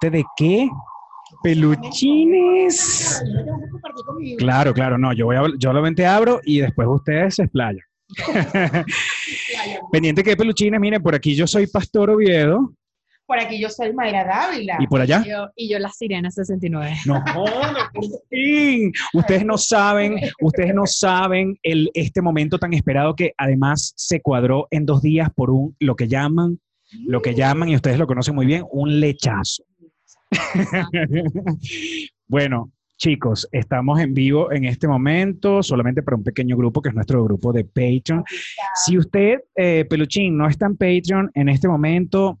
¿Pendiente de qué? Peluchines. Claro, claro, no, yo voy a, yo lo abro y después ustedes se explayan. Pendiente que peluchines, miren, por aquí yo soy Pastor Oviedo. Por aquí yo soy Mayra Dávila. ¿Y por allá? y yo la Sirena 69. No, Ustedes no saben, ustedes no saben el, este momento tan esperado que además se cuadró en dos días por un, lo que llaman, lo que llaman, y ustedes lo conocen muy bien, un lechazo. bueno, Chicos, estamos en vivo en este momento, solamente para un pequeño grupo que es nuestro grupo de Patreon. Si usted, eh, Peluchín, no está en Patreon en este momento,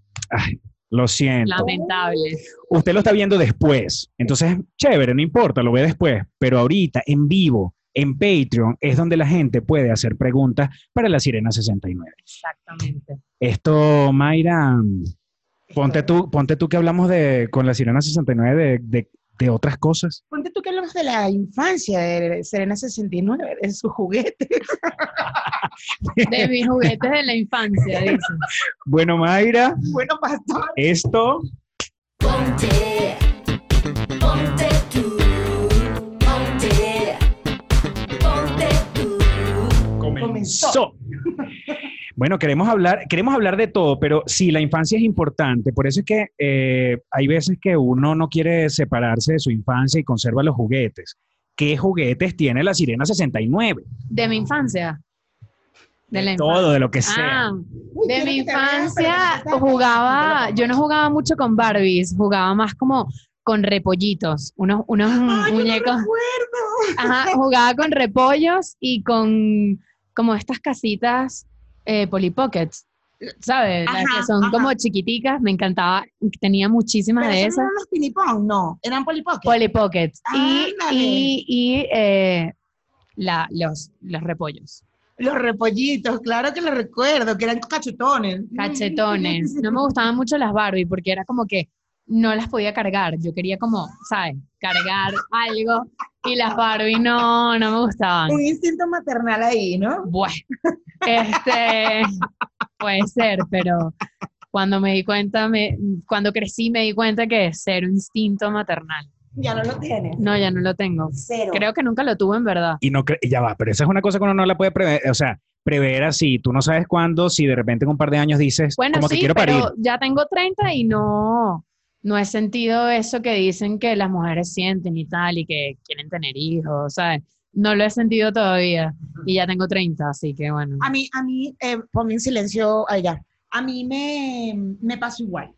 lo siento. Lamentable. Usted lo está viendo después. Entonces, chévere, no importa, lo ve después. Pero ahorita, en vivo, en Patreon, es donde la gente puede hacer preguntas para la Sirena 69. Exactamente. Esto, Mayra, ponte tú, ponte tú que hablamos de, con la Sirena 69 de de otras cosas. Ponte tú que hablamos de la infancia de Serena 69, de sus juguetes. de mis juguetes de la infancia, dice. Bueno, Mayra. Bueno, pastor. Esto. Ponte, ponte tú, ponte, ponte tú. Comenzó. Bueno, queremos hablar, queremos hablar de todo, pero sí, la infancia es importante. Por eso es que eh, hay veces que uno no quiere separarse de su infancia y conserva los juguetes. ¿Qué juguetes tiene la Sirena 69? De mi infancia. De, todo, de lo que sea. Ah, de mi infancia jugaba, yo no jugaba mucho con Barbies, jugaba más como con repollitos, unos, unos muñecos. Ajá, jugaba con repollos y con como estas casitas eh, Polly Pockets, ¿sabes? Las que son como chiquiticas, me encantaba, tenía muchísimas de esas. ¿Eran los pinipón? No, eran Polly Pockets. Polly Pockets. y, y, y eh, la, los, los repollos. Los repollitos, claro que los recuerdo, que eran cachetones. Cachetones. No me gustaban mucho las Barbie porque era como que no las podía cargar. Yo quería como, ¿sabes? Cargar algo y las Barbie no, no me gustaban. Un instinto maternal ahí, ¿no? Bueno, este, puede ser, pero cuando me di cuenta, me, cuando crecí me di cuenta que es ser un instinto maternal. Ya no lo tienes. No, ya no lo tengo. Cero. Creo que nunca lo tuve en verdad. Y no ya va, pero esa es una cosa que uno no la puede prever, o sea, prever así. Tú no sabes cuándo, si de repente en un par de años dices, bueno, como sí, que quiero pero Ya tengo 30 y no, no he sentido eso que dicen que las mujeres sienten y tal, y que quieren tener hijos, ¿sabes? No lo he sentido todavía y ya tengo 30, así que bueno. A mí, a mí, eh, ponme en silencio allá. A mí me, me pasó igual.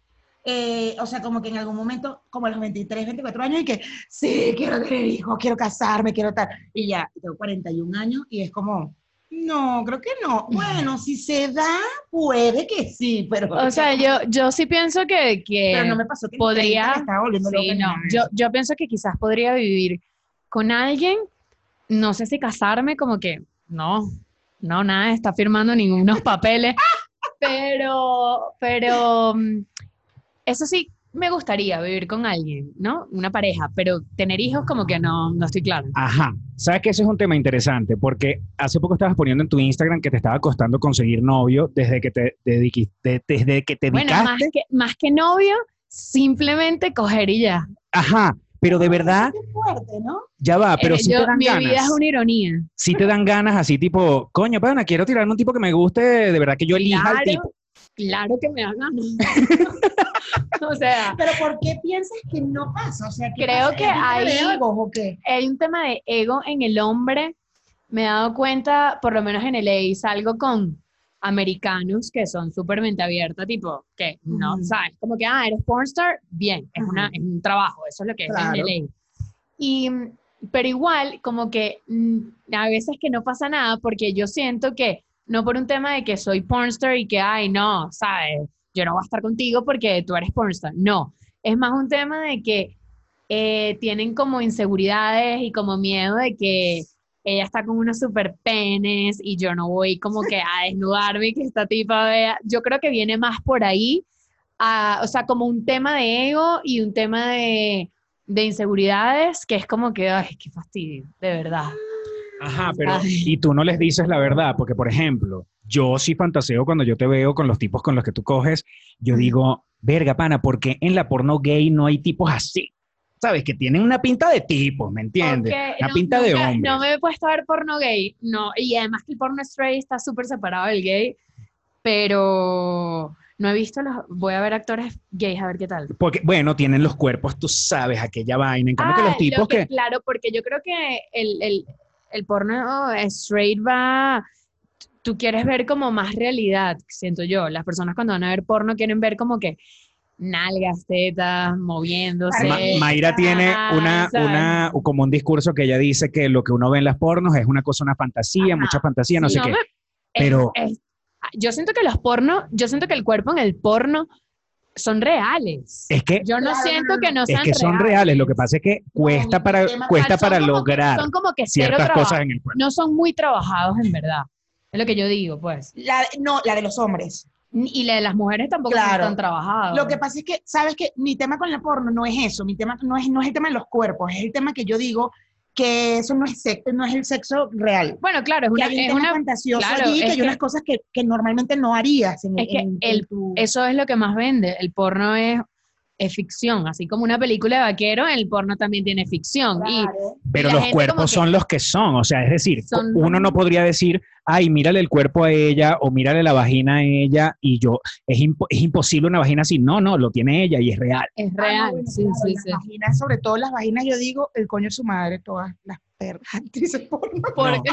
Eh, o sea, como que en algún momento, como a los 23, 24 años, y que sí, quiero tener hijos, quiero casarme, quiero estar. Y ya, tengo 41 años y es como, no, creo que no. Bueno, si se da, puede que sí, pero... O sea, yo, yo sí pienso que, que pero no me pasó que podría... sí, no. Yo, yo pienso que quizás podría vivir con alguien, no sé si casarme, como que no, no, nada, está firmando ningunos papeles, pero, pero, mm, eso sí, me gustaría vivir con alguien, ¿no? Una pareja, pero tener hijos como que no, no estoy claro. Ajá. Sabes que ese es un tema interesante porque hace poco estabas poniendo en tu Instagram que te estaba costando conseguir novio desde que te dediquiste, desde que te dedicaste. Bueno, más que, más que novio, simplemente coger y ya. Ajá. Pero de verdad, fuerte, ¿no? ya va, pero si eh, te dan mi ganas. vida es una ironía. Si te dan ganas así tipo, coño, pana, quiero tirarme un tipo que me guste, de verdad que yo elija claro, al tipo. Claro que me dan ganas. o sea. Pero ¿por qué piensas que no pasa? O sea, creo que hay, o qué? hay un tema de ego en el hombre. Me he dado cuenta, por lo menos en el EI, salgo con americanos que son súper mente abierta, tipo, que no, ¿sabes? Como que, ah, eres pornstar, bien, es, una, es un trabajo, eso es lo que es en el EI. Y, pero igual, como que mm, a veces que no pasa nada porque yo siento que no por un tema de que soy pornstar y que, ay, no, ¿sabes? Yo no voy a estar contigo porque tú eres pornstar. No, es más un tema de que eh, tienen como inseguridades y como miedo de que ella está con unos super penes y yo no voy como que a desnudarme que esta tipa vea. Yo creo que viene más por ahí, o sea, como un tema de ego y un tema de, de inseguridades que es como que, ay, qué fastidio, de verdad. Ajá, pero y tú no les dices la verdad, porque por ejemplo, yo sí fantaseo cuando yo te veo con los tipos con los que tú coges, yo digo, verga, pana, porque en la porno gay no hay tipos así. ¿Sabes? Que tienen una pinta de tipos, ¿me entiendes? Porque Una no- pinta de nunca- hombre. No me he puesto a ver porno gay, no, y además que el porno straight está súper separado del gay, pero no he visto los, voy a ver actores gays a ver qué tal. Porque, bueno, tienen los cuerpos, tú sabes, aquella vaina. En cambio, que Ah, los tipos lo que. Claro, porque yo creo que el, el, el porno straight va, tú quieres ver como más realidad, siento yo. Las personas cuando van a ver porno quieren ver como que nalgas, tetas, moviéndose. Ma-. Mayra tiene una, una, como un discurso que ella dice que lo que uno ve en las pornos es una cosa, una fantasía, mucha fantasía, no sé No qué. Pero- es- yo siento que los porno, yo siento que el cuerpo en el porno son reales. Es que, Yo no Claro, siento no, que no es sean que son reales. Lo que pasa es que cuesta mi para, cuesta para son como que- lograr son como que ciertas trabajo. cosas en el cuerpo. No son muy trabajados en verdad. Es lo que yo digo, pues. La, no, la de los hombres. Y la de las mujeres tampoco son Claro. tan trabajados. Lo que pasa es que, ¿sabes que Mi tema con la porno no es eso, mi tema no es, no es el tema de los cuerpos, es el tema que yo digo que eso no es, sexo, no es el sexo real. Bueno, claro, es Que una, hay es fantasioso claro, allí, que hay que- unas cosas que, que normalmente no harías en, Es que en- en el- tu- eso es lo que más vende. El porno es, es ficción. Así como una película de vaquero, el porno también tiene ficción. Y. Pero los cuerpos que- son los que son, o sea, es decir, Son- uno no podría decir, ay, mírale el cuerpo a ella o mírale la vagina a ella y yo, es, impo- es imposible una vagina así. No, no, lo tiene ella y es real. es Ah, no, real. bueno, sí, claro, sí, las sí. vaginas, sobre todo las vaginas, yo digo, el coño de su madre, todas las perras actrices porno. Porque,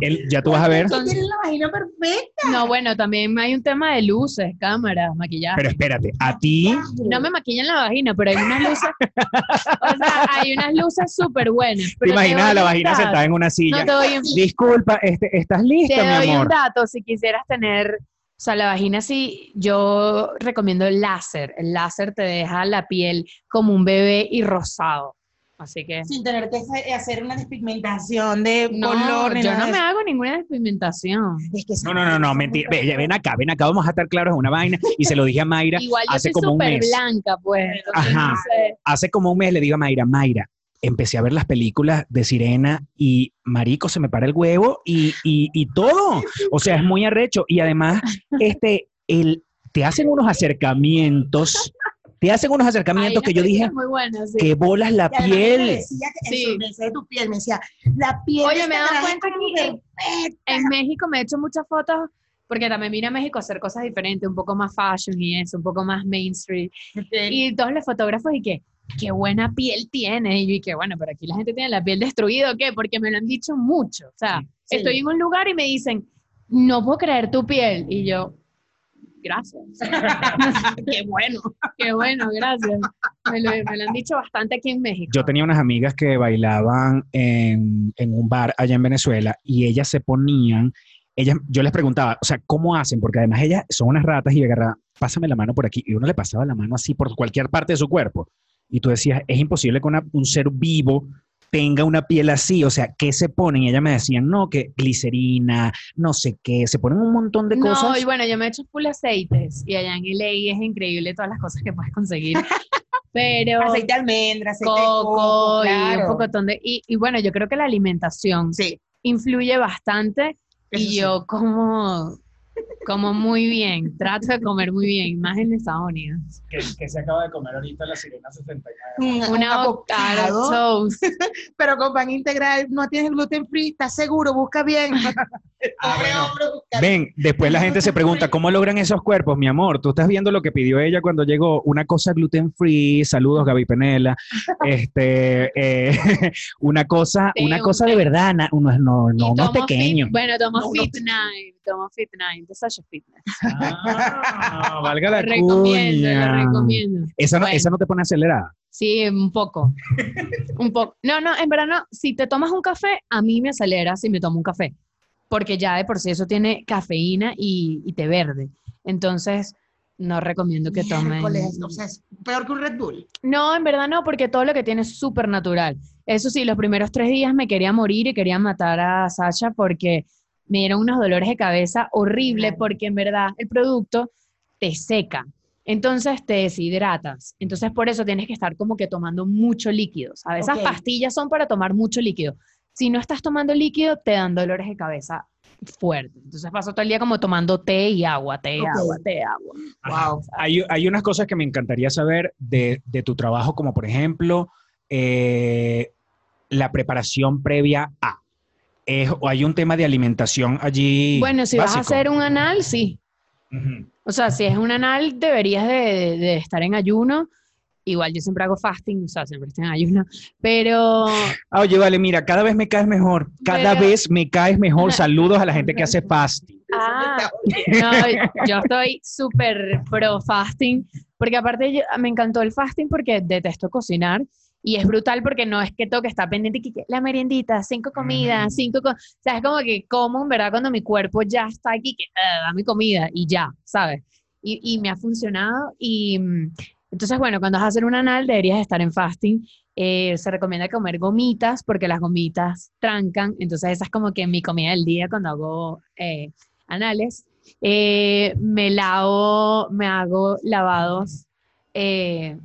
Él- ya tú vas a ver, Tienen la vagina perfecta. no, bueno, también hay un tema de luces, cámaras, maquillaje. pero espérate, a ti, No me maquillan la vagina, pero hay unas luces, o sea, hay unas luces súper buenas. te pero imaginas doy a la vagina sentada en una silla. No te Disculpa, este, ¿estás te mi doy un dato si quisieras tener, o sea, la vagina sí, yo recomiendo el láser. El láser te deja la piel como un bebé y rosado. Así que Sin tener que hacer- una despigmentación de no, color. yo no de me hago ninguna despigmentación. Es que No, no, no, no, mentira. Ve, ven acá, ven acá, vamos a estar claros en una vaina. Y se lo dije a Mayra Igual yo hace soy como un súper mes. blanca, pues. Ajá. no sé. Hace como un mes le digo a Mayra, Mayra, empecé a ver las películas de Sirena y marico, se me para el huevo y, y, y todo. O sea, es muy arrecho. Y además, este, el, te hacen unos acercamientos, te hacen unos acercamientos que yo dije, película Muy buena, sí. que bolas la Y además me piel. decía que Sí. eso, me decía de tu piel, me decía, la piel. Oye, me he dado cuenta aquí en- perfecta. En México me he hecho muchas fotos porque también vine a México a hacer cosas diferentes, un poco más fashion y eso, un poco más mainstream. Y todos los fotógrafos y que, qué buena piel tiene. Y yo y que, bueno, pero aquí la gente tiene la piel destruida o qué, porque me lo han dicho mucho. O sea, Sí. estoy en un lugar y me dicen, no puedo creer tu piel. Y yo, gracias. Qué bueno. Qué bueno, gracias. Me lo, me lo han dicho bastante aquí en México. Yo tenía unas amigas que bailaban en, en un bar allá en Venezuela y ellas se ponían, ellas, yo les preguntaba, o sea, ¿cómo hacen? Porque además ellas son unas ratas y agarraban, pásame la mano por aquí. Y uno le pasaba la mano así por cualquier parte de su cuerpo. Y tú decías, es imposible que una- un ser vivo tenga una piel así, o sea, ¿qué se ponen? Y ellas me decían, no, que glicerina, no sé qué, se ponen un montón de No, cosas. y bueno, yo me he hecho full aceites y allá en LA es increíble todas las cosas que puedes conseguir. Pero Aceite de almendra, aceite de coco coco, y un pocotón de... Y, y bueno, yo creo que la alimentación Sí. influye bastante Eso y sí. yo como, como muy bien, trato de comer muy bien, más en Estados Unidos. que, se acaba de comer ahorita la sirena 79. Un, un Una avocado toast. pero con pan integral, no tienes gluten free, ¿estás seguro? Busca bien. Ah, bueno. Ven, después la gente se pregunta, ¿cómo logran esos cuerpos, mi amor? Tú estás viendo lo que pidió ella cuando llegó, una cosa gluten free, saludos Gaby Penela, este, eh, una cosa, Sí, una un cosa de verdad, no, no, no, no, tomo pequeño. fit- bueno, tomo No, no Fit Nine, tomo Fit Nine, de Sasha Fitness. Ah, valga la Lo recomiendo, cuña. lo recomiendo. Esa no, Bueno. esa no te pone acelerada. Sí, un poco. un poco. No, no, en verdad no. Si te tomas un café, a mí me acelera si me tomo un café. Porque ya de por sí eso tiene cafeína y, y té verde. Entonces, no recomiendo que tomen. O sea, es peor que un Red Bull. No, en verdad no, porque todo lo que tiene es súper natural. Eso sí, los primeros tres días me quería morir y quería matar a Sasha porque me dieron unos dolores de cabeza horribles Claro. porque en verdad el producto te seca. Entonces te deshidratas. Entonces por eso tienes que estar como que tomando mucho líquido. ¿sabes? Esas Ok. pastillas son para tomar mucho líquido. Si no estás tomando líquido, te dan dolores de cabeza fuerte. Entonces paso todo el día como tomando té y agua, té, Ok. agua, té, agua. Wow. Hay, hay unas cosas que me encantaría saber de, de tu trabajo, como por ejemplo, eh, la preparación previa a. Es- o hay un tema de alimentación allí. Bueno, si vas a básico? hacer un anal, sí. Ujú. O sea, si es un anal, deberías de, de estar en ayuno. Igual yo siempre hago fasting, o sea, siempre estoy en ayuno. Pero Ah, oye, vale, mira, cada vez me caes mejor. Cada Pero- vez me caes mejor. Saludos a la gente que hace fasting. Ah, no, yo estoy súper pro fasting, porque aparte yo- me encantó el fasting porque detesto cocinar y es brutal porque no es que tengo que estar pendiente que la meriendita, cinco comidas, Mm. cinco, co- o sea, es como que como, en verdad, cuando mi cuerpo ya está aquí, que "Ah, da mi comida y ya, ¿sabes? Y, y me ha funcionado y mm, entonces, bueno, cuando vas a hacer un anal deberías estar en fasting. Eh, se recomienda comer gomitas porque las gomitas trancan, entonces esa es como que mi comida del día cuando hago eh, anales. Eh, me lavo, me hago lavados, eh,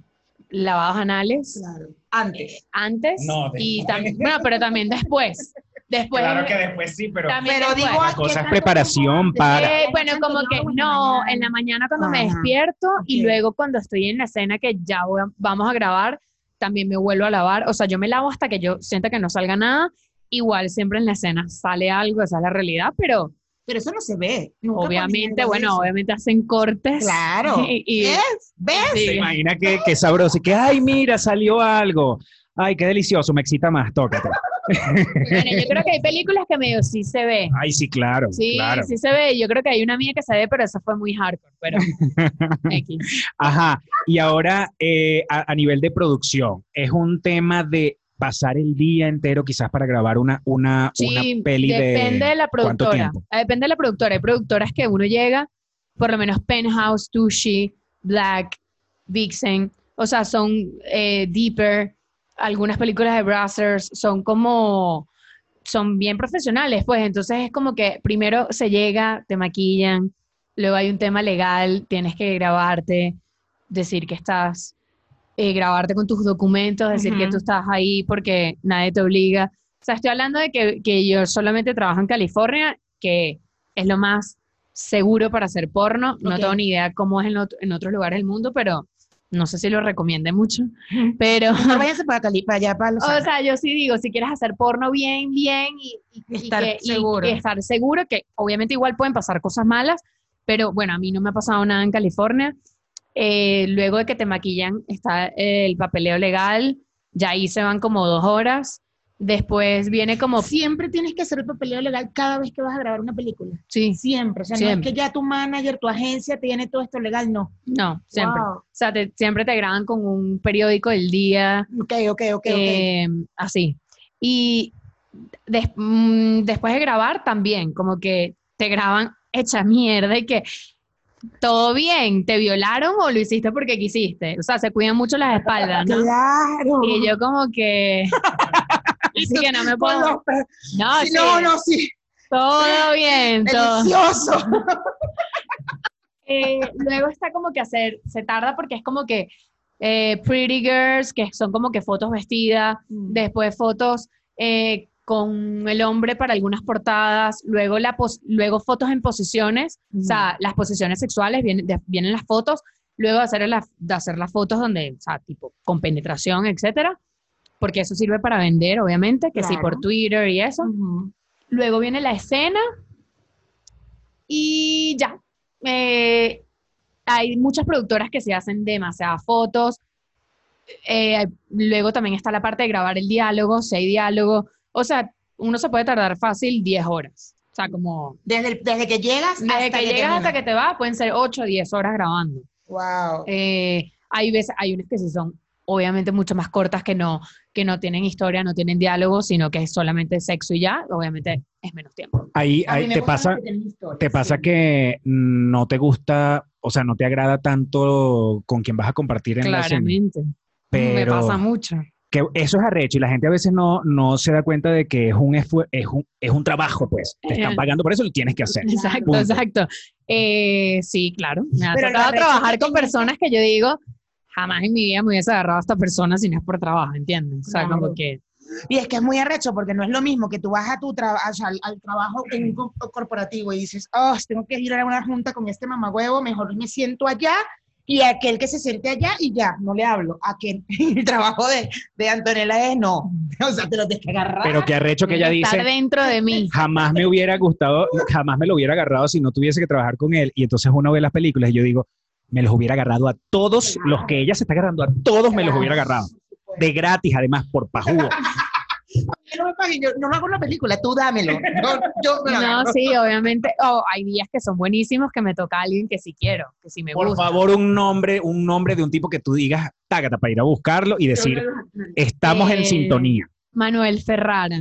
lavados anales Claro. Antes. antes No, y después. también, bueno, pero también después. Después, después sí, pero también Pero digo, la ¿qué cosa es preparación para. Eh, bueno, como que no, en la mañana cuando me Ajá. despierto y Ok. luego cuando estoy en la escena que ya voy a- vamos a grabar, también me vuelvo a lavar. O sea, yo me lavo hasta que yo sienta que no salga nada. Igual siempre en la escena sale algo, esa es la realidad, pero Pero eso no se ve. Nunca obviamente, bueno, eso. obviamente hacen cortes. Claro. Y, y- ¿Ves? ¿Ves? sí. Se imagina que, que sabroso y que, ay, mira, salió algo. Ay, qué delicioso, me excita más, tócate. Bueno, yo creo que hay películas que medio sí se ve. Ay, sí, claro, Sí, claro. sí se ve. Yo creo que hay una mía que se ve, pero esa fue muy hardcore. Pero X. Ajá, y ahora eh, a, a nivel de producción, es un tema de pasar el día entero quizás para grabar una, una, una peli depende de, de... la ¿cuánto productora. Eh, Depende de la productora. Hay productoras que uno llega, por lo menos Penthouse, Tushy, Black, Vixen, o sea, son eh, Deeper, algunas películas de Brazzers, son como, son bien profesionales, pues entonces es como que primero se llega, te maquillan, luego hay un tema legal, tienes que grabarte, decir que estás, eh, grabarte con tus documentos, decir que Ujú. tú estás ahí porque nadie te obliga. O sea, estoy hablando de que, que yo solamente trabajo en California, que es lo más seguro para hacer porno. No tengo ni idea cómo es en, en otros lugares del mundo, pero no sé si lo recomiende mucho. Pero, Mejor váyanse para Cali, para allá, para Los o sea, yo sí digo, si quieres hacer porno bien, bien y, y- y Estar que- y- seguro. y estar seguro, que obviamente igual pueden pasar cosas malas, pero bueno, a mí no me ha pasado nada en California. Eh, luego de que te maquillan está el papeleo legal, ya ahí se van como dos horas. Después viene como, Siempre tienes que hacer el papeleo legal cada vez que vas a grabar una película. sí, Siempre. O sea, no es que ya tu manager, tu agencia tiene todo esto legal, no. no, siempre. Wow. O sea, te- siempre te graban con un periódico del día, Ok, ok, ok, ok. eh, así. Y des- mm, después de grabar también, como que te graban hecha mierda y que todo bien, te violaron o lo hiciste porque quisiste. O sea, se cuidan mucho las espaldas, ¿no? Claro. Y yo como que... Así que no me puedo... los No, Sí, sí, no, no, sí. todo bien, todo. Delicioso. Eh, luego está como que hacer, se tarda porque es como que eh, Pretty Girls, que son como que fotos vestidas, Mm. después fotos eh, con el hombre para algunas portadas, luego, la pos- luego fotos en posiciones, o sea, las posiciones sexuales, vienen, de- vienen las fotos, luego hacer, la- de hacer las fotos donde, o sea, tipo, con penetración, etcétera, porque eso sirve para vender, obviamente, que sí, por Claro. Twitter y eso. Ujú. Luego viene la escena y ya. Eh, hay muchas productoras que se hacen demasiadas fotos. Eh, luego también está la parte de grabar el diálogo, si hay diálogo. O sea, uno se puede tardar fácil 10 horas. O sea, como Desde, el- desde que llegas desde hasta que llegas hasta que te vas, pueden ser 8 o 10 horas grabando. Wow. Eh, hay veces, hay unas que sí son obviamente mucho más cortas que no, que no tienen historia, no tienen diálogo, sino que es solamente sexo y ya, obviamente es menos tiempo. Ahí, ahí me te pasa, que historia, te pasa sí. que no te gusta, o sea, no te agrada tanto con quien vas a compartir en la escena. Claramente. Me Pero pasa mucho. Que eso es arrecho y la gente a veces no, no se da cuenta de que es un, es un, es un trabajo, pues. Te están Eh. pagando por eso y lo tienes que hacer. Exacto, Punto. exacto. Eh, sí, claro. Me ha Pero tocado trabajar con personas que yo digo, jamás en mi vida me hubiese agarrado a esta persona si no es por trabajo, ¿entiendes? O sea, como Claro. que Y es que es muy arrecho porque no es lo mismo que tú vas a tu trabajo, al, al trabajo en un co- corporativo y dices, oh, tengo que ir a una junta con este mamagüevo, mejor me siento allá y aquel que se siente allá y ya, no le hablo. A quien el trabajo de, de Antonella es no. O sea, te lo tienes que agarrar. Pero qué arrecho que ella Estar dice, dentro de mí. jamás me hubiera gustado, jamás me lo hubiera agarrado si no tuviese que trabajar con él. Y entonces uno ve las películas y yo digo, me los hubiera agarrado a todos los que ella se está agarrando, a todos me los hubiera agarrado. De gratis, además, por pajugo. no me paguen, yo no hago una película, tú dámelo. Yo, yo me lo No, sí, obviamente. Oh, hay días que son buenísimos que me toca a alguien que sí quiero, que sí me Por gusta. favor, un nombre, un nombre de un tipo que tú digas, tágata, para ir a buscarlo y decir, estamos en Eh, sintonía. Manuel Ferrara.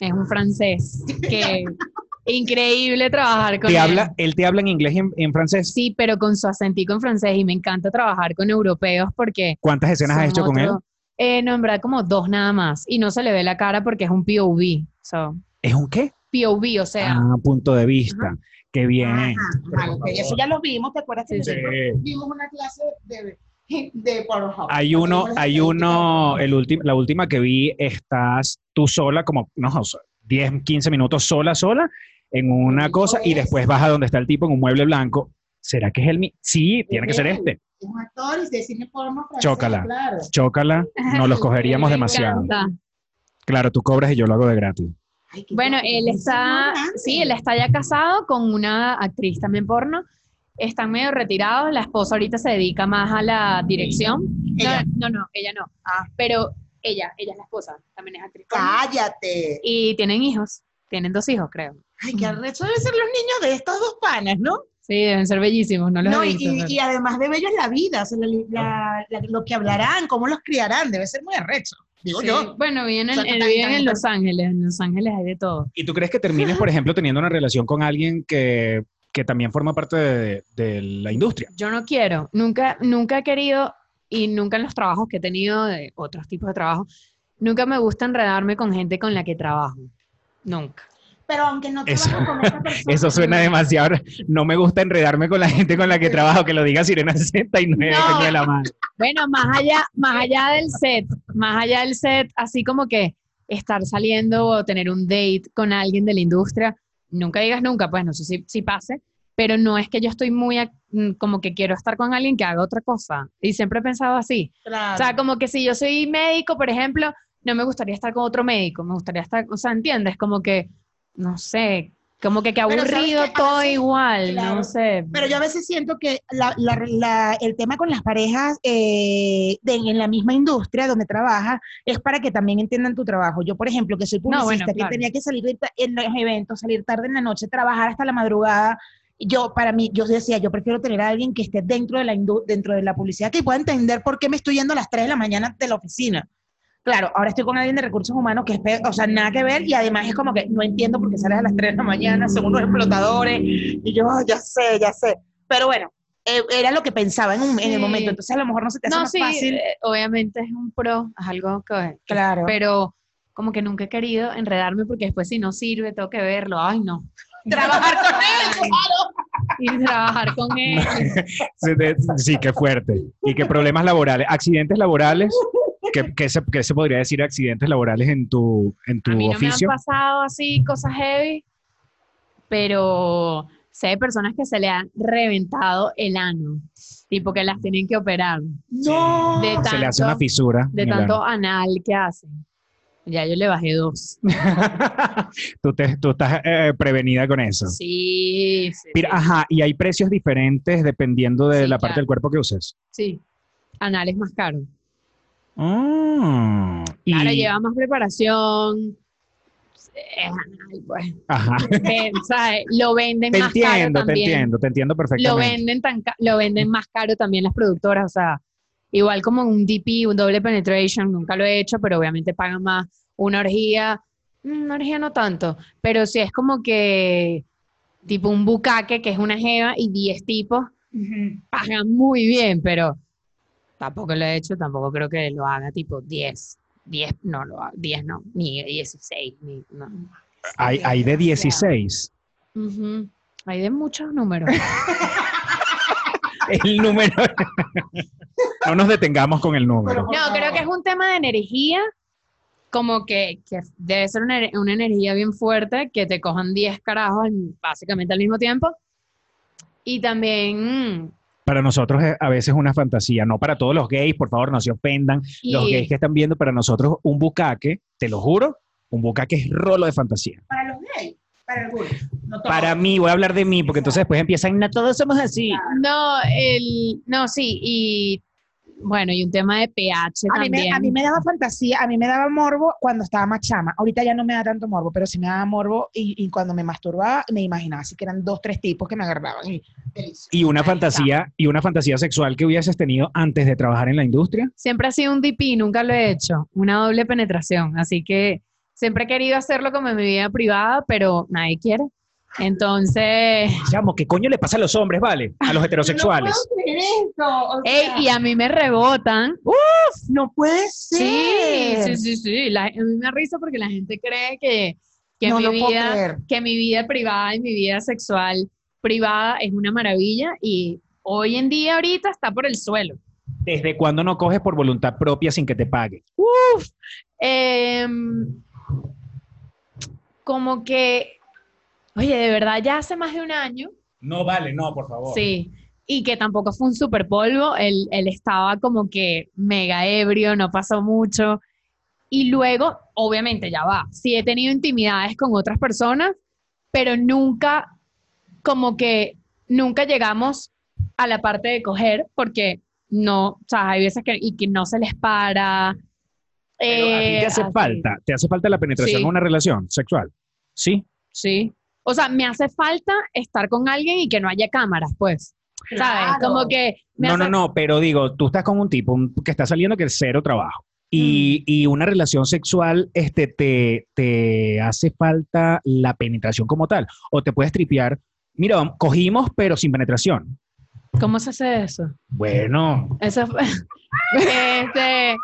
Es un francés que increíble trabajar con Te él. habla, él te habla en inglés y en, en francés. Sí, pero con su acentico en francés y me encanta trabajar con europeos porque ¿Cuántas escenas has hecho con él? Eh, no, en verdad como dos nada más y no se le ve la cara porque es un POV. So, ¿Es un qué? POV, o sea, Ah, punto de vista. Qué bien. Ajá, vale, ok, Eso ya lo vimos, ¿te acuerdas que Sí, sí. nosotros vimos una clase de, de Pornhub? Hay uno, hay uno, el último, la última que vi, estás tú sola, como, no, o sea, 10, 15 minutos sola, sola, en una cosa, y eso. después vas a donde está el tipo en un mueble blanco. ¿Será que es el mi? Sí, tiene que ser este. Es un actor y de cine porno francés, Chócala. claro. Chócala, nos los cogeríamos me demasiado. encanta. Claro, tú cobras y yo lo hago de gratis. Ay, qué Bueno, él está, sí, él está ya casado con una actriz también porno. Están medio retirados. La esposa ahorita se dedica más a la dirección. No, Ella. no, no, ella no. Ah. Pero ella, ella es la esposa, también es actriz. porno. Cállate. Y tienen hijos. Tienen dos hijos, creo. Ay, qué arrecho deben ser los niños de estos dos panas, ¿no? Sí, deben ser bellísimos, no los No, he y, visto. y- pero- y además de bello es la vida, o sea, la- la- la- lo que hablarán, cómo los criarán, debe ser muy arrecho, digo Sí, yo. Bueno, viven, en, O sea, eh, viven en Los Ángeles. En Los Ángeles hay de todo. ¿Y tú crees que termines, por ejemplo, teniendo una relación con alguien que, que también forma parte de, de la industria? Yo no quiero, nunca, nunca he querido y nunca en los trabajos que he tenido de otros tipos de trabajo, nunca me gusta enredarme con gente con la que trabajo. Nunca. Pero aunque no Eso- con esa persona. Eso suena demasiado. No me gusta enredarme con la gente con la que trabajo, que lo diga Sirena 69, No. de la mano. Bueno, más allá, más allá del set, más allá del set, así como que estar saliendo o tener un date con alguien de la industria, nunca digas nunca, pues no sé si, si pase, pero no es que yo estoy muy mm, como que quiero estar con alguien que haga otra cosa. Y siempre he pensado así. Claro. O sea, como que si yo soy médico, por ejemplo, no me gustaría estar con otro médico, me gustaría estar, o sea, ¿entiendes? Como que, no sé, como que ¿sabes aburrido todo veces- igual, claro. no sé. Pero yo a veces siento que la- la- la- el tema con las parejas eh, de- en la misma industria donde trabajas es para que también entiendan tu trabajo. Yo, por ejemplo, que soy No, bueno, publicista, claro. que tenía que salir en los eventos, salir tarde en la noche, trabajar hasta la madrugada. Yo, para mí, yo decía, yo prefiero tener a alguien que esté dentro de la, dentro de la publicidad, que pueda entender por qué me estoy yendo a las 3 de la mañana de la oficina. Claro, ahora estoy con alguien de recursos humanos que es, o sea, nada que ver y además es como que no entiendo por qué sales a las 3 de la mañana, son unos explotadores y yo, "Ah, ya sé, ya sé. Pero bueno, eh, era lo que pensaba en, un- en el Sí. momento, entonces a lo mejor no se te hace No, más sí, fácil. eh, obviamente es un pro, es algo que, que- Claro. pero como que nunca he querido enredarme porque después si no sirve tengo que verlo, ay no. Trabajar con él, claro. Y trabajar con él. Sí, Sí, qué fuerte. Y qué problemas laborales. Accidentes laborales. ¿Qué, qué se, qué se podría decir accidentes laborales en tu, en tu A mí no oficio? me han pasado así cosas heavy, pero sé de personas que se le han reventado el ano, tipo que las tienen que operar No. de se le hace una tanto- fisura. de tanto anal que hacen. Ya yo le bajé dos. tú, te- tú estás eh, prevenida con eso. Sí, sí, Mira, sí. ajá, y hay precios diferentes dependiendo de Sí, la parte claro. del cuerpo que uses. sí. Anal es más caro. Mm, y, Claro, lleva más preparación. Anal, pues. ajá. Ven, ¿sabes? Lo venden Te más caro entiendo, te también. entiendo, te entiendo Lo perfectamente. venden, tan lo venden más caro también las productoras, o sea, igual como un DP, un doble penetration, nunca lo he hecho, pero obviamente pagan más. Una orgía, mm, una orgía no tanto, pero sí es como que tipo un bucaque, que es una jeva, y 10 tipos, pagan muy bien, pero tampoco lo he hecho, tampoco creo que lo haga tipo 10. 10 no lo haga, 10 no, ni 16, ni, no. Hay, hay de 16. Ujú. Hay de muchos números. El número. no nos detengamos con el número. No, creo que es un tema de energía, como que, que debe ser una, una energía bien fuerte, que te cojan 10 carajos básicamente al mismo tiempo. Y también... Para nosotros es a veces una fantasía, no para todos los gays, por favor, no se ofendan. Los gays que están viendo, para nosotros un bucaque, te lo juro, un bucaque es rolo de fantasía. Para los gays, para algunos. No todos. Para mí, voy a hablar de mí, porque entonces después empiezan, no todos somos así. No, el, no, sí, y bueno, y un tema de pH A mí, me, también. a mí me daba fantasía, a mí me daba morbo cuando estaba más chama. Ahorita ya no me da tanto morbo, pero sí me daba morbo y, y cuando me masturbaba me imaginaba así que eran dos, tres tipos que me agarraban. Y. Y una Ahí fantasía, y una fantasía sexual que hubieses tenido antes de trabajar en la industria. Siempre ha sido un DP, nunca lo he hecho, una doble penetración, así que siempre he querido hacerlo como en mi vida privada, pero nadie quiere. Entonces, Chamo, ¿qué coño le pasa a los hombres, vale? A los heterosexuales. No puedo creer esto, o ey, sea, y a mí me rebotan. no puede Sí, ser. sí, sí, sí. La- a mí me risa porque la gente cree que, que no mi vida que mi vida privada y mi vida sexual privada es una maravilla y hoy en día ahorita está por el suelo. ¿Desde cuándo no coges por voluntad propia sin que te pague? Uf, em, como que, oye, de verdad ya hace más de un año, No vale, no, por favor. sí, y que tampoco fue un super polvo, él, él estaba como que mega ebrio, no pasó mucho. Y luego, obviamente, ya va, sí he tenido intimidades con otras personas, pero nunca, como que, nunca llegamos a la parte de coger, porque no, o sea, hay veces que, y que no se les para. Pero a ti eh, te hace así. falta, te hace falta la penetración Sí. en una relación sexual. Sí. Sí. O sea, me hace falta estar con alguien y que no haya cámaras, pues. ¿Sabes? Claro. Como que me No, hace- no, no, pero digo, tú estás con un tipo un- que está saliendo que es cero trabajo. Y, y una relación sexual este, te, te hace falta la penetración como tal. O te puedes tripear, mira, cogimos pero sin penetración. ¿Cómo se hace eso? Bueno, Eso fue- este,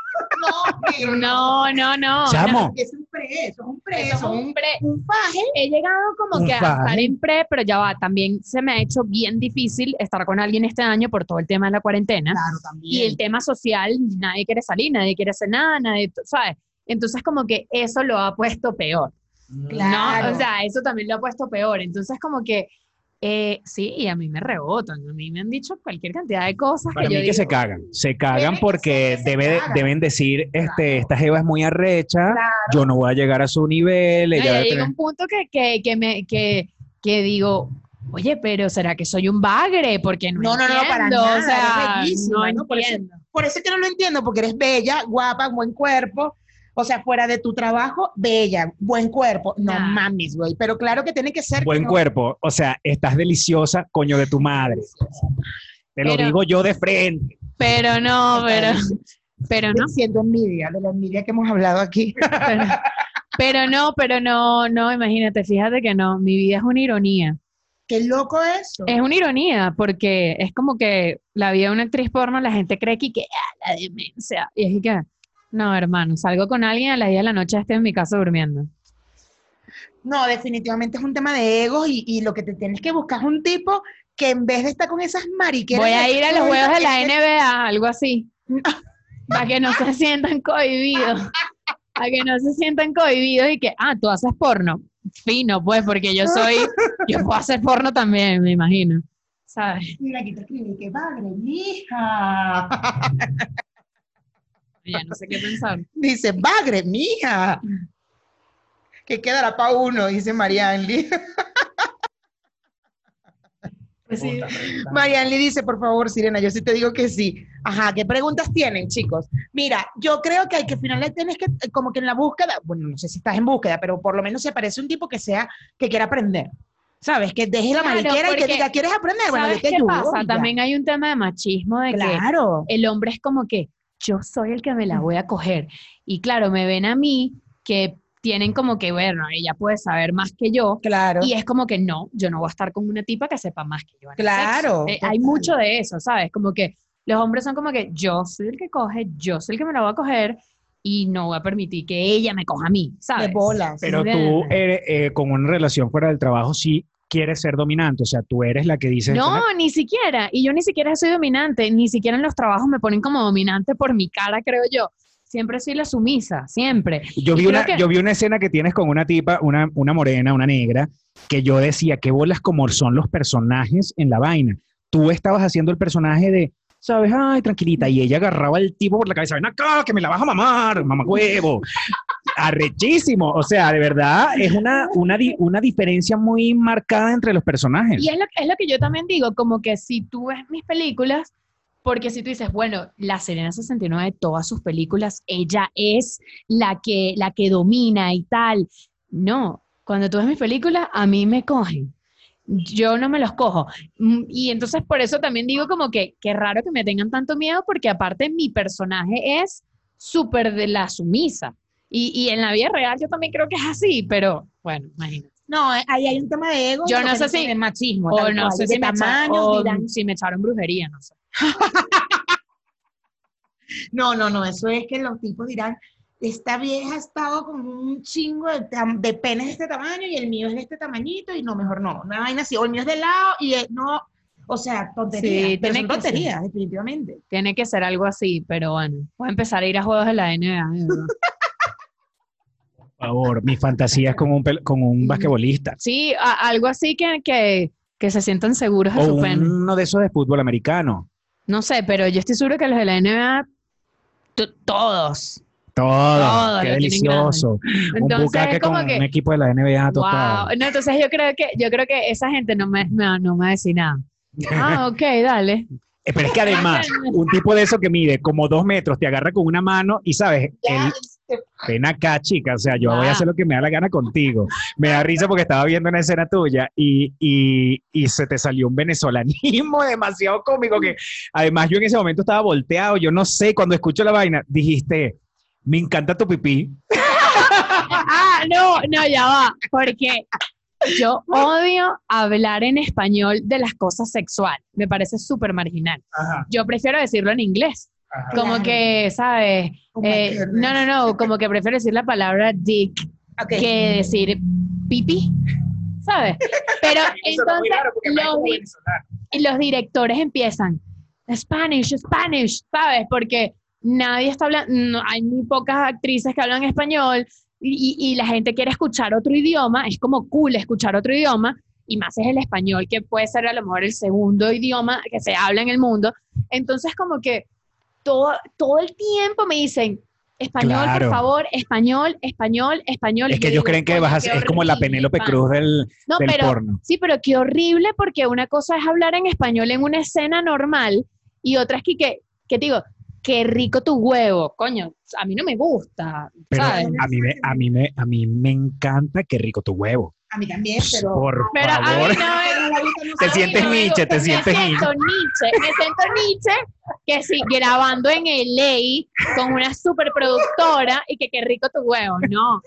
No, no, no, no. chamo, Es un pre, eso es un pre, Eso es un pre. un faje. He llegado como Un que a estar faje. en pre, pero ya va, también se me ha hecho bien difícil estar con alguien este año por todo el tema de la cuarentena. Claro, Y también. el tema social, nadie quiere salir, nadie quiere hacer nada, nadie, ¿sabes? Entonces como que eso lo ha puesto peor. Claro. ¿no? O sea, eso también lo ha puesto peor. Entonces, como que, eh, sí, y a mí me rebotan, a mí me han dicho cualquier cantidad de cosas Para que mí yo que digo, se cagan. Se cagan porque que se debe, cagan. deben decir, este, Claro. esta jeva es muy arrecha, yo no voy a llegar a su nivel. no, ella ya llega tener- un punto que, que, que me, que, que digo, oye, pero ¿será que soy un bagre? Porque no No, no, no, para entiendo, nada, o sea, eres bellísima, no ¿no? Por eso- entiendo. Por eso es que no lo entiendo, porque eres bella, guapa, buen cuerpo. O sea, fuera de tu trabajo, bella, buen cuerpo. No Nah. mames, güey. Pero claro que tiene que ser. Buen no- cuerpo. O sea, estás deliciosa, coño de tu madre. Te lo Pero- digo yo de frente. Pero no, pero, pero no, Siento envidia, de la envidia que hemos hablado aquí. pero, pero no, pero no, no, imagínate, fíjate que no, mi vida es una ironía. Qué loco eso. Es una ironía, porque es como que la vida de una actriz porno, la gente cree que, que ah, la demencia. Y es que, no, hermano, salgo con alguien a las 10 de la noche, estoy en mi casa durmiendo. No, definitivamente es un tema de egos y, y lo que te tienes que buscar es un tipo que en vez de estar con esas mariqueras. Voy a ir a los juegos de la ese- NBA, algo así, para que no se sientan cohibidos. Para que no se sientan cohibidos y que, ah, tú haces porno. Fino, pues, porque yo soy, yo puedo hacer porno también, me imagino. ¿Sabes? Mira, aquí te escribí que padre, mija. Ya no sé qué pensar. Dice, bagre, mija. Que quedará para uno, dice Marianne. Pues sí. Marianne dice, por favor, Sirena, yo sí te digo que sí. Ajá, ¿qué preguntas tienen, chicos? Mira, yo creo que hay que al final le tienes que, eh, como que en la búsqueda, bueno, no sé si estás en búsqueda, pero por lo menos se aparece un tipo que sea, que quiera aprender. ¿Sabes? Que deje la Claro, mariquera y que diga, ¿quieres aprender? Bueno, yo ¿Sabes te qué ayudo. pasa? También hay un tema de machismo de que Claro. el hombre es como que yo soy el que me la voy a coger. Y claro, me ven a mí que tienen como que, bueno, ella puede saber más que yo. Claro. Y es como que no, yo no voy a estar con una tipa que sepa más que yo. en el Claro, sexo. Eh, hay mucho de eso, ¿sabes? Como que los hombres son como que yo soy el que coge, yo soy el que me la voy a coger y no voy a permitir que ella me coja a mí, ¿sabes? De bolas. Pero tú, eh, con una relación fuera del trabajo, sí quieres ser dominante. O sea, tú eres la que dice. No, ni siquiera. Y yo ni siquiera soy dominante, ni siquiera en los trabajos me ponen como dominante por mi cara, creo yo. siempre soy la sumisa, siempre. Yo vi, una, que- yo vi una escena que tienes con una tipa, una, una morena, una negra, que yo decía, qué bolas como son los personajes en la vaina. Tú estabas haciendo el personaje de, ¿sabes? Ay, tranquilita. Y ella agarraba al tipo por la cabeza, ven acá, que me la vas a mamar, mamá huevo. Arrechísimo. O sea, de verdad, es una, una, una diferencia muy marcada entre los personajes. Y es lo, es lo que yo también digo, como que si tú ves mis películas, porque si tú dices, bueno, la Serena 69 de todas sus películas, ella es la que, la que domina y tal. No, cuando tú ves mis películas, a mí me cogen. Yo no me los cojo. Mm, Y entonces por eso también digo como que qué raro que me tengan tanto miedo, porque aparte mi personaje es súper de la sumisa. Y, y en la vida real yo también creo que es así, pero bueno, imagínate. No, ahí hay un tema de ego. Yo no sé si- de machismo. O no cual, sé de si me, o si echaron brujería, no sé. No, no, no, eso es que los tipos dirán, esta vieja ha estado con un chingo de, de penes de este tamaño y el mío es de este tamañito y no, mejor no, una vaina así, o el mío es de lado y el- no, o sea, tonterías, Sí, pero tiene son tonterías, definitivamente. Tiene que ser algo así, pero bueno, voy a empezar a ir a juegos de la NBA. favor, mi fantasía es con un, con un basquetbolista. Sí, a- algo así que, que, que se sientan seguros O su pene. uno de esos de fútbol americano. No sé, pero yo estoy seguro que los de la NBA, to- todos. Todo, Todo qué delicioso. un bucaque como con que, un equipo de la NBA total. wow. No, entonces yo creo que, yo creo que esa gente no me, no, no me va a decir nada. Ah, ok, dale. Eh, Pero es que además, un tipo de eso que mide como dos metros, te agarra con una mano y sabes, Ya, ven acá, chica, o sea, yo voy a Ah. hacer lo que me da la gana contigo. Me da risa porque estaba viendo una escena tuya y, y, y se te salió un venezolanismo demasiado cómico que además yo en ese momento estaba volteado, yo no sé, cuando escucho la vaina, dijiste, me encanta tu pipí. Ah, no, no, ya va, porque yo odio hablar en español de las cosas sexuales. Me parece súper marginal. Yo prefiero decirlo en inglés. Como Claro. que, ¿sabes? Oh Eh, no, no, no, como que prefiero decir la palabra dick que decir pipí, ¿sabes? Pero entonces los, los directores empiezan, Spanish, Spanish, ¿sabes? Porque nadie está hablando, no, hay muy pocas actrices que hablan español y, y- y la gente quiere escuchar otro idioma, es como cool escuchar otro idioma, y más es el español, que puede ser a lo mejor el segundo idioma que se habla en el mundo. Entonces, como que todo, todo el tiempo me dicen, español, Claro. por favor, español, español, español. Es que ellos digo, creen que "Coño, vas a es como la Penélope pan". Cruz del, No, del pero porno. Sí, pero qué horrible porque una cosa es hablar en español en una escena normal y otra es que, que, que te digo, qué rico tu huevo, coño, a mí no me gusta, Pero ¿sabes? a mí, me, a, mí me, a mí me encanta qué rico tu huevo. A mí también, pero... Por Pero a favor. mí no Te a sientes no Nietzsche, te sientes me siento Nietzsche, me siento Nietzsche que sí, grabando en LA con una superproductora y que qué rico tu huevo, no.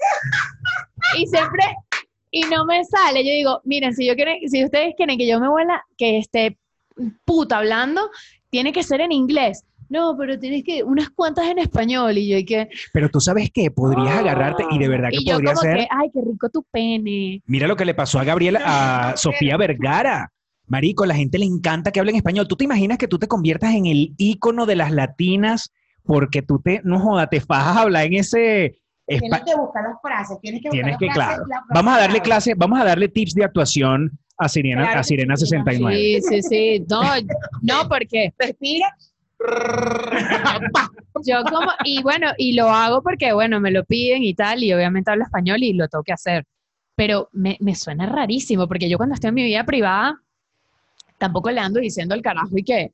Y siempre, y no me sale, yo digo, miren, si yo quieren, si ustedes quieren que yo me vuela, que esté puta hablando, tiene que ser en inglés. No, pero tienes que, unas cuantas en español, y yo, y que, Pero tú sabes que podrías agarrarte y de verdad que y yo podría como ser. que, ay, qué rico tu pene. Mira lo que le pasó a Gabriela, a Sofía Vergara. Marico, la gente le encanta que hablen español. ¿Tú te imaginas que tú te conviertas en el ícono de las latinas porque tú te, no joda, te fajas a hablar en ese... espa- Tienes que buscar las frases, tienes que buscar Tienes las que, frases, claro. las Vamos a darle clase, vamos a darle tips de actuación a Sirena, Claro a Sirena sí, 69. Sí, sí, sí. No, no, porque Respira. yo como, y bueno, y lo hago porque, bueno, me lo piden y tal, y obviamente hablo español y lo tengo que hacer. Pero me, me suena rarísimo, porque yo cuando estoy en mi vida privada, tampoco le ando diciendo al carajo y que,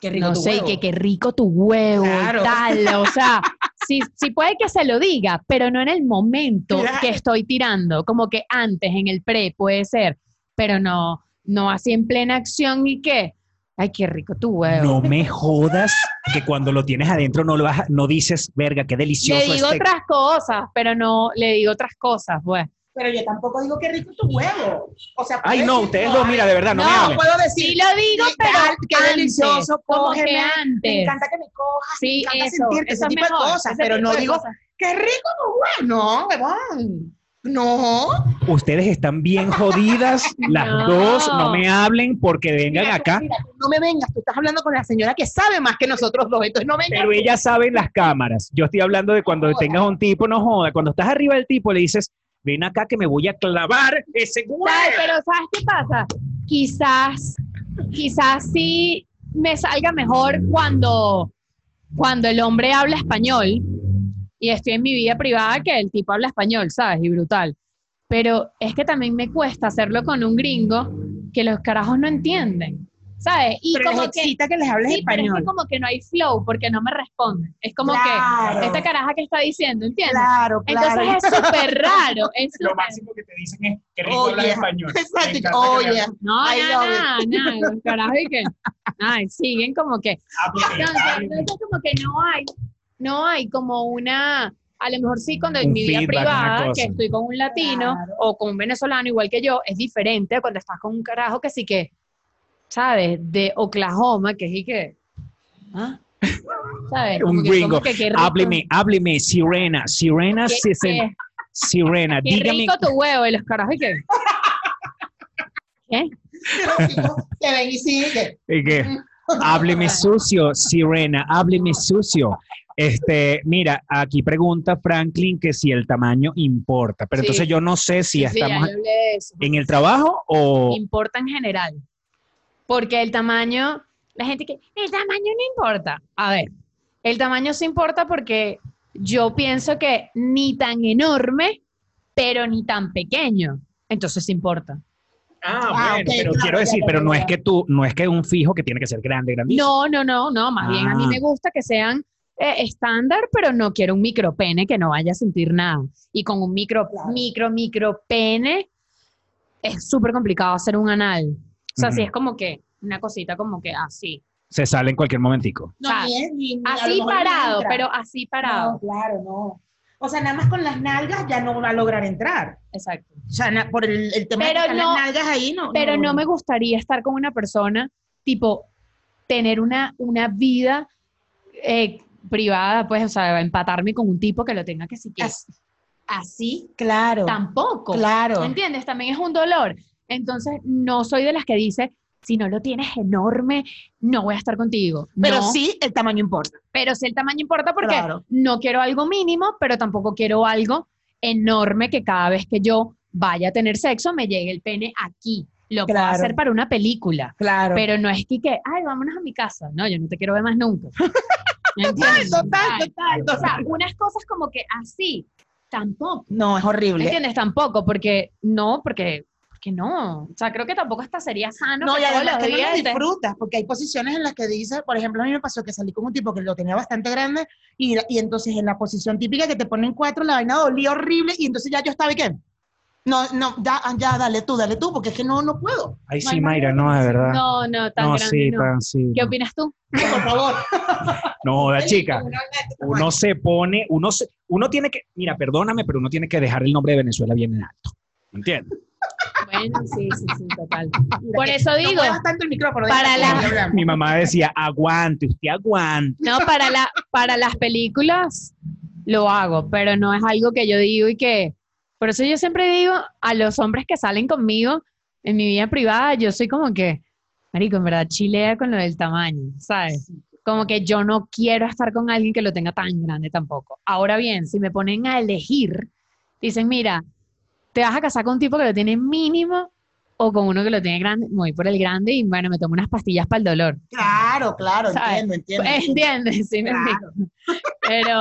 Qué rico no tu sé, huevo. que qué rico tu huevo Claro. y tal. O sea, sí, sí puede que se lo diga, pero no en el momento Claro. que estoy tirando, como que antes, en el pre, puede ser, pero no, no así en plena acción y que, ay, qué rico tu huevo. No me jodas que cuando lo tienes adentro no lo vas a- no dices, verga, qué delicioso Le digo este". otras cosas, pero no le digo otras cosas, pues. Pero yo tampoco digo qué rico tu huevo. O sea, Ay, no, decir, ustedes dos, mira, de verdad, no, No, me No hablen. puedo decir. Sí lo digo, pero qué antes, delicioso, como cógeme, que Me antes. encanta que me cojas, me Sí, encanta eso, sentirte, eso ese es tipo de mejor, cosas, ese pero no de digo, cosas. qué rico tu huevo. No, huevón. No, Ustedes están bien jodidas, las No. dos, no me hablen porque vengan Mira, acá. mira, no me vengas, tú estás hablando con la señora que sabe más que nosotros dos, entonces no vengas. Pero ella sabe en las cámaras. Yo estoy hablando de cuando No tengas un tipo, no joda. Cuando estás arriba del tipo, le dices, ven acá que me voy a clavar ese güey. Pero ¿sabes qué pasa? Quizás, quizás sí me salga mejor cuando, cuando el hombre habla español y estoy en mi vida privada que el tipo habla español, ¿sabes? Y brutal. Pero es que también me cuesta hacerlo con un gringo que los carajos no entienden, ¿sabes? Y pero les como que, excita que les hables sí, pero es español. que como que no hay flow porque no me responden. Es como Claro. que esta caraja que está diciendo, ¿entiendes? Claro, claro. Entonces es súper raro. Es Lo súper- máximo que te dicen es que rico Oye, hablas español. Exacto, oye, que No, nada, nada, los carajos y que, ay, siguen como que, hables entonces, español. entonces como que no hay, no hay como una, a lo mejor sí cuando en mi vida privada, que estoy con un latino Claro. o con un venezolano igual que yo, es diferente cuando estás con un carajo que sí que, ¿sabes? De Oklahoma, que sí que, ¿ah? ¿sabes? Un gringo. Hábleme, hábleme, sirena, sirena, qué- sí, qué- sirena, qué dígame. rico tu huevo, y los carajos y que, ¿qué? que ven y sigue. ¿Y qué? Hábleme sucio, sirena, hábleme sucio. Este, mira, aquí pregunta Franklin que si el tamaño importa, pero Sí. entonces yo no sé si Sí, estamos eso. en el trabajo o importa en general. Porque el tamaño, la gente que, el tamaño no importa. A ver, el tamaño sí importa porque yo pienso que ni tan enorme, pero ni tan pequeño. Entonces importa. Ah, Ah, bueno, pero claro, quiero decir, pero no es que tú, no es que un fijo que tiene que ser grande, grandísimo. No, no, no, no. Más bien a mí Ah. me gusta que sean eh, estándar, pero no quiero un micropene que no vaya a sentir nada. Y con un micro, Claro. micro, micro pene es súper complicado hacer un anal. O sea, si Ujú. es como que una cosita como que así. Se sale en cualquier momentico. No, O sea, ni es, ni- ni a lo Así parado, pero así parado. No, claro, no. O sea, nada más con las nalgas ya no va a lograr entrar. Exacto. O sea, na- por el, el tema Pero de no- las nalgas ahí, no. Pero no me gustaría estar con una persona, tipo, tener una, una vida eh, privada, pues, o sea, empatarme con un tipo que lo tenga que sí que As- así, Claro, tampoco. claro. ¿Entiendes? También es un dolor. Entonces, no soy de las que dice, si no lo tienes enorme, no voy a estar contigo. Pero No, sí, el tamaño importa. pero sí el tamaño importa porque Claro. no quiero algo mínimo, pero tampoco quiero algo enorme que cada vez que yo vaya a tener sexo me llegue el pene aquí. Lo puedo Claro. hacer para una película, Claro. pero no es que, que, ay, vámonos a mi casa. No, yo no te quiero ver más nunca. ¿Entiendes? total, Ay, total, O sea, total. unas cosas como que así, tampoco. No, es horrible. ¿Entiendes? Tampoco, porque no, porque, porque no. O sea, creo que tampoco hasta sería sano No, que y además que no lo disfrutas, porque hay posiciones en las que dice, por ejemplo, a mí me pasó que salí con un tipo que lo tenía bastante grande y, y entonces en la posición típica que te ponen cuatro, la vaina dolía horrible y entonces ya yo estaba y qué. No, no, ya, ya, dale tú, dale tú, porque es que no, no puedo. Ay, No sí, Mayra, no, de verdad. No, no, tan No, grande sí, no. tan, sí. ¿Qué opinas tú? Por favor. No, joda, chica. Uno se pone, uno se, uno tiene que, mira, perdóname, pero uno tiene que dejar el nombre de Venezuela bien en alto. ¿Entiendes? Bueno, sí, sí, sí, total. Mira, Por eso no digo, tanto el micrófono. para la-. Mi mamá decía, aguante, usted aguante. no, para, la, para las películas lo hago, pero no es algo que yo digo y que, por eso yo siempre digo a los hombres que salen conmigo en mi vida privada, yo soy como que, marico, en verdad chilea con lo del tamaño, ¿sabes? Como que yo no quiero estar con alguien que lo tenga tan grande tampoco. Ahora bien, si me ponen a elegir, dicen, mira, te vas a casar con un tipo que lo tiene mínimo o con uno que lo tiene grande, me voy por el grande y bueno, me tomo unas pastillas para el dolor. Claro, claro, ¿Sabes? entiendo, entiendo. ¿Entiendes? Sí, me Claro. explico. Pero,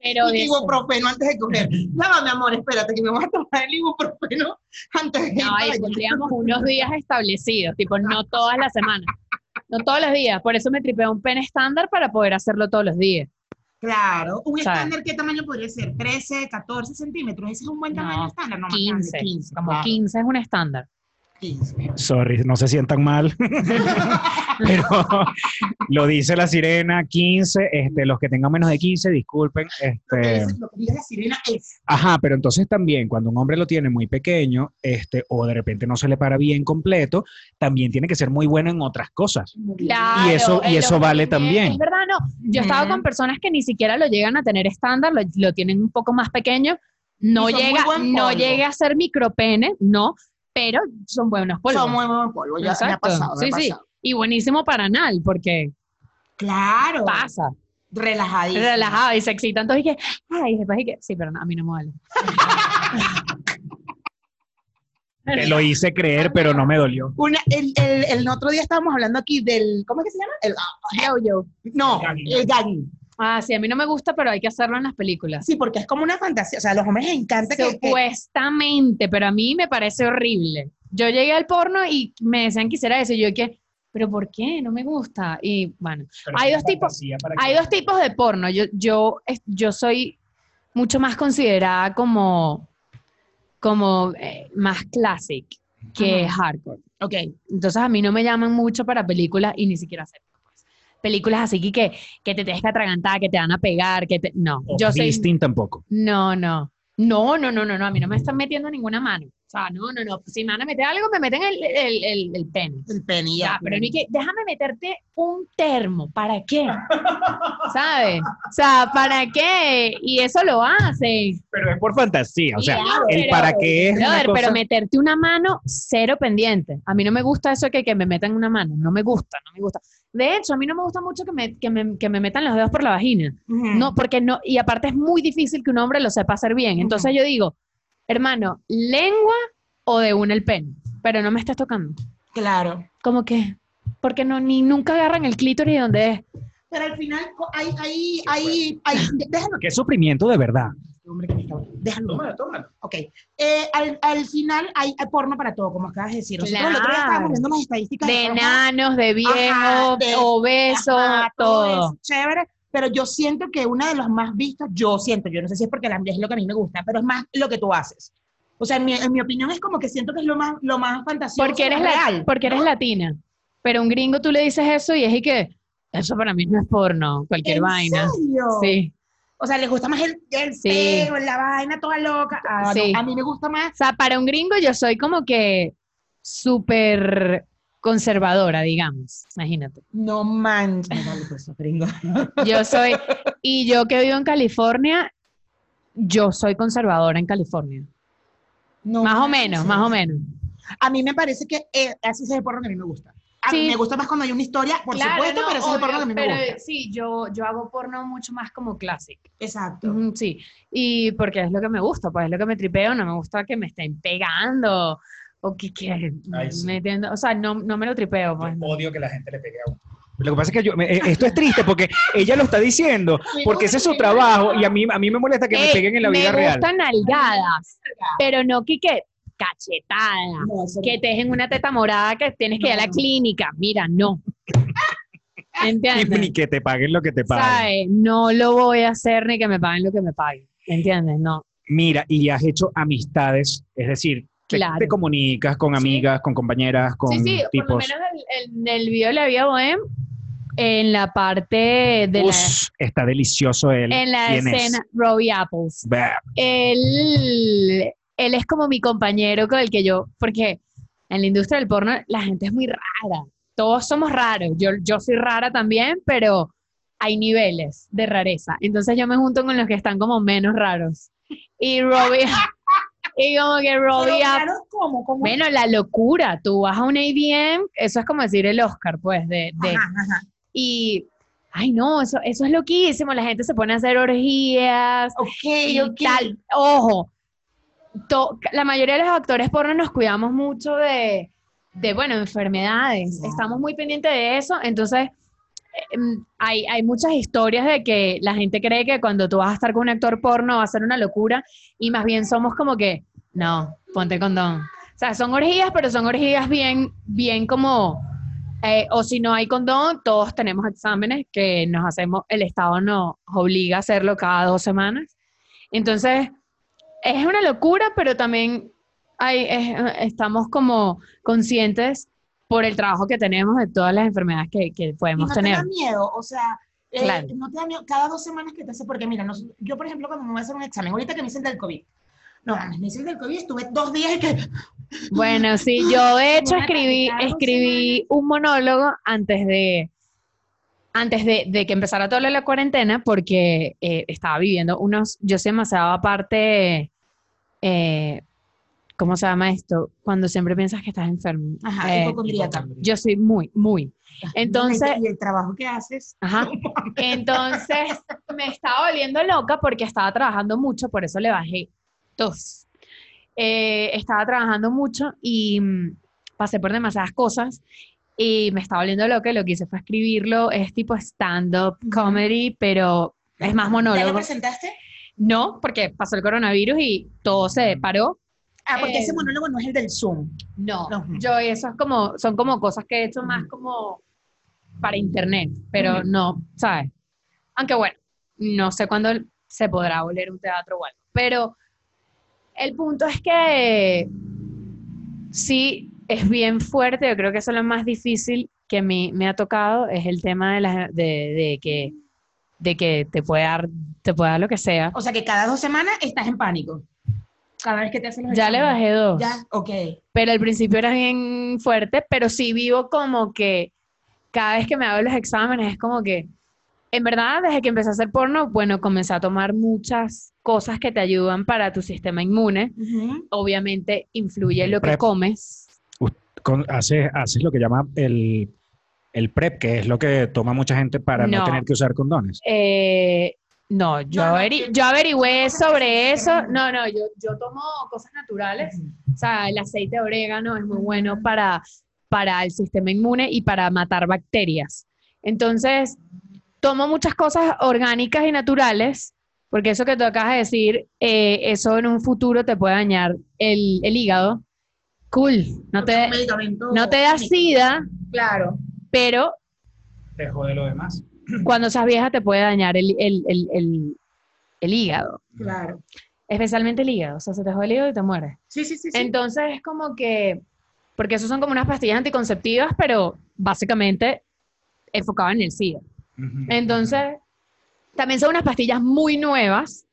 pero Y ibuprofeno antes de coger. Ya va, mi amor, espérate, que me voy a tomar el ibuprofeno antes de No, ahí pondríamos unos días establecidos, tipo, no todas las semanas. No todos los días. Por eso me tripeo un pen estándar para poder hacerlo todos los días. Claro. ¿Un ¿Sabes? estándar qué tamaño podría ser? ¿13, 14 centímetros? ¿Ese es un buen No, tamaño estándar? No, más 15. grande, 15. Como claro, 15 es un estándar. 15. Sorry, no se sientan mal. Pero lo dice la sirena, 15, este, los que tengan menos de 15, disculpen. Este, Lo que dice la sirena es. ajá, pero entonces también cuando un hombre lo tiene muy pequeño, este, o de repente no se le para bien completo, también tiene que ser muy bueno en otras cosas. Claro, Y eso- y eso vale también. Es verdad, no. Yo he estado con personas que ni siquiera lo llegan a tener estándar, lo, lo tienen un poco más pequeño, No llega, no llegue a ser micropene, no, pero son buenos polvos. Son muy buen polvo, ya me ha pasado, me Sí, ha sí. Y buenísimo para anal, porque Claro. pasa. Relajadísimo. Relajado y se excitan todos y que, ay, después y que, sí, pero no, a mí no me duele. Te lo hice creer, pero no me dolió. Una, el, el, el otro día estábamos hablando aquí del, ¿cómo es que se llama? El, ah, Yo, yo. no, el gagging. Ah, sí, a mí no me gusta, pero hay que hacerlo en las películas. Sí, porque es como una fantasía. O sea, a los hombres les encanta que, que- Supuestamente, pero a mí me parece horrible. Yo llegué al porno y me decían que hiciera eso, y yo que, pero ¿por qué? No me gusta. Y bueno, Hay dos tipos- hay dos tipos de porno. Yo, yo, es- yo soy mucho más considerada como, como eh, más classic que Ajá. hardcore. Ok. Entonces a mí no me llaman mucho para películas y ni siquiera sé. Películas así que, que, que te tienes que atragantar, que te van a pegar, que te... No, yo soy... Tampoco. No, no. No, no, no, no, no. A mí no me están metiendo ninguna mano. O sea, no, no, no. Si me van a meter algo, me meten el, el, el, el pene. El pene, Ya, ya. pero mí que, déjame meterte un termo. ¿Para qué? ¿Sabes? O sea, ¿para qué? Y eso lo hacen. Pero es por fantasía. O sea, Claro, el pero- para qué es una Brother, cosa- pero meterte una mano, cero pendiente. A mí no me gusta eso que, que me metan una mano. No me gusta, no me gusta. De hecho, a mí no me gusta mucho que me, que me, que me metan los dedos por la vagina. Ujú. No, porque no, y aparte es muy difícil que un hombre lo sepa hacer bien. Entonces yo digo, hermano, lengua o de una el pene, pero no me estés tocando. Claro. Como que, porque no, ni nunca agarran el clítoris de donde es. Pero al final, hay, hay, hay, hay, déjalo. Qué sufrimiento de verdad. Hombre, que me está- Déjalo. tómalo. Ok. Eh, al, al final hay, porno para todo, como acabas de decir. Nosotros el otro día Claro. estábamos viendo las estadísticas. De enanos, de viejos, de- obesos, todo. eso, chévere. Pero yo siento que uno de los más vistos, yo siento, yo no sé si es porque la- es lo que a mí me gusta, pero es más lo que tú haces. O sea, en mi, en mi opinión es como que siento que es lo más, lo más fantasioso. Porque eres, la- real. porque eres latina. Pero un gringo tú le dices eso y es y que, eso para mí no es porno, cualquier ¿En vaina. serio? Sí. O sea, les gusta más el, el Sí. pelo, la vaina toda loca. Ah, no, Sí. a mí me gusta más. O sea, para un gringo yo soy como que súper conservadora, digamos. Imagínate. No manches. No, vale, pues, gringo. Yo soy, y yo que vivo en California, yo soy conservadora en California. No Más o menos, más o menos. A mí me parece que eh, así es el porno que a mí me gusta. A mí Sí. me gusta más cuando hay una historia, por supuesto, pero ese es el porno que a mí me gusta. sí, yo, yo hago porno mucho más como clásico. Exacto. Sí, y porque es lo que me gusta, pues es lo que me tripeo, no me gusta que me estén pegando o que, Ay, sí. o sea, no, no me lo tripeo, pues. no. Odio que la gente le pegue a uno. Lo que pasa es que yo, me- eh, esto es triste porque ella lo está diciendo, porque ese es su trabajo y a mí, a mí me molesta que me Ey, peguen en la vida me real. gustan nalgadas, pero no que, que cachetada, No, eso no. que te dejen una teta morada que tienes que ir a la No. clínica, mira, no. Y ¿Entiendes? ni que te paguen lo que te paguen. ¿Sabes? No lo voy a hacer ni que me paguen lo que me paguen, ¿entiendes? No. Mira, y has hecho amistades, es decir, Claro. te comunicas con Sí. amigas, con compañeras, con Sí, sí, por lo tipos. menos el- el- en el video de la vida bohem, en la parte de la, Us, está delicioso él. en la ¿Quién es? escena, Robbie Apples. Bah, Él, él es como mi compañero con el que yo, porque en la industria del porno la gente es muy rara, todos somos raros, yo, yo soy rara también, pero hay niveles de rareza, entonces yo me junto con los que están como menos raros. Y Robbie, y como que Robbie ¿cómo? ¿Cómo? bueno, la locura, tú vas a un ABM, eso es como decir el Oscar, pues, de, de Ajá, ajá. y, ay no, eso, eso es loquísimo, la gente se pone a hacer orgías, Ok, y tal. Ojo, to- la mayoría de los actores porno nos cuidamos mucho de, de bueno, enfermedades. Estamos muy pendientes de eso. Entonces, em, hay, hay muchas historias de que la gente cree que cuando tú vas a estar con un actor porno va a ser una locura y más bien somos como que, no, ponte condón. O sea, son orgías, pero son orgías bien, bien como, eh, o si no hay condón, todos tenemos exámenes que nos hacemos, el Estado nos obliga a hacerlo cada dos semanas. Entonces, es una locura, pero también hay, es- estamos como conscientes por el trabajo que tenemos de todas las enfermedades que, que ¿Y podemos no tener. te da miedo? O sea, eh, Claro. no te da miedo cada dos semanas que te hace, porque mira, nos- yo por ejemplo cuando me voy a hacer un examen, ahorita que me hice el del COVID, no, mames, me hice el del COVID, estuve dos días que, Bueno, sí, yo de hecho escribí, escribí un monólogo antes de antes de, de que empezara toda la cuarentena porque eh, estaba viviendo unos, yo soy demasiado aparte eh, ¿cómo se llama esto? Cuando siempre piensas que estás enfermo. Ajá, Eh, yo soy muy, muy. Entonces, y el trabajo que haces. Ajá. Entonces me estaba volviendo loca porque estaba trabajando mucho, por eso le bajé dos. Eh, estaba trabajando mucho y mm, pasé por demasiadas cosas y me estaba volviendo loca lo que hice fue escribirlo. Es tipo stand-up comedy, pero es más ¿Ya lo monólogo. presentaste? No, porque pasó el coronavirus y todo se paró. Ah, porque Eh, ese monólogo no es el del Zoom. No, Ujú. yo eso es como, son como cosas que he hecho más como para internet, pero no, ¿sabes? Aunque bueno, no sé cuándo se podrá volver un teatro o algo, pero el punto es que sí es bien fuerte, yo creo que eso es lo más difícil que me, me ha tocado, es el tema de, la, de, de que, de que te puede dar, te puede dar lo que sea. O sea que cada dos semanas estás en pánico. Cada vez que te hacen los Ya le bajé dos. Ya, ok. pero al principio era bien fuerte, pero sí vivo como que cada vez que me hago los exámenes es como que, en verdad, desde que empecé a hacer porno, bueno, comencé a tomar muchas cosas que te ayudan para tu sistema inmune. Ujú. Obviamente influye lo que Prep. comes. Con- haces, haces lo que llama el, el PrEP, que es lo que toma mucha gente para no, No. tener que usar condones. Eh, no, yo, averi- que- yo averigüé que sobre eso. No, no, yo, yo tomo cosas naturales. O sea, el aceite de orégano es muy bueno para, para el sistema inmune y para matar bacterias. Entonces, tomo muchas cosas orgánicas y naturales, porque eso que tú acabas de decir, eh, eso en un futuro te puede dañar el, el hígado. Cool, no te, no te da sida, Claro. pero Te jode lo demás. cuando seas vieja te puede dañar el, el- el- el- el hígado, Claro. especialmente el hígado, o sea, se te jode el hígado y te mueres. Sí, sí, sí. sí. Entonces es como que, porque esos son como unas pastillas anticonceptivas, pero básicamente enfocadas en el SIDA. Entonces, también son unas pastillas muy nuevas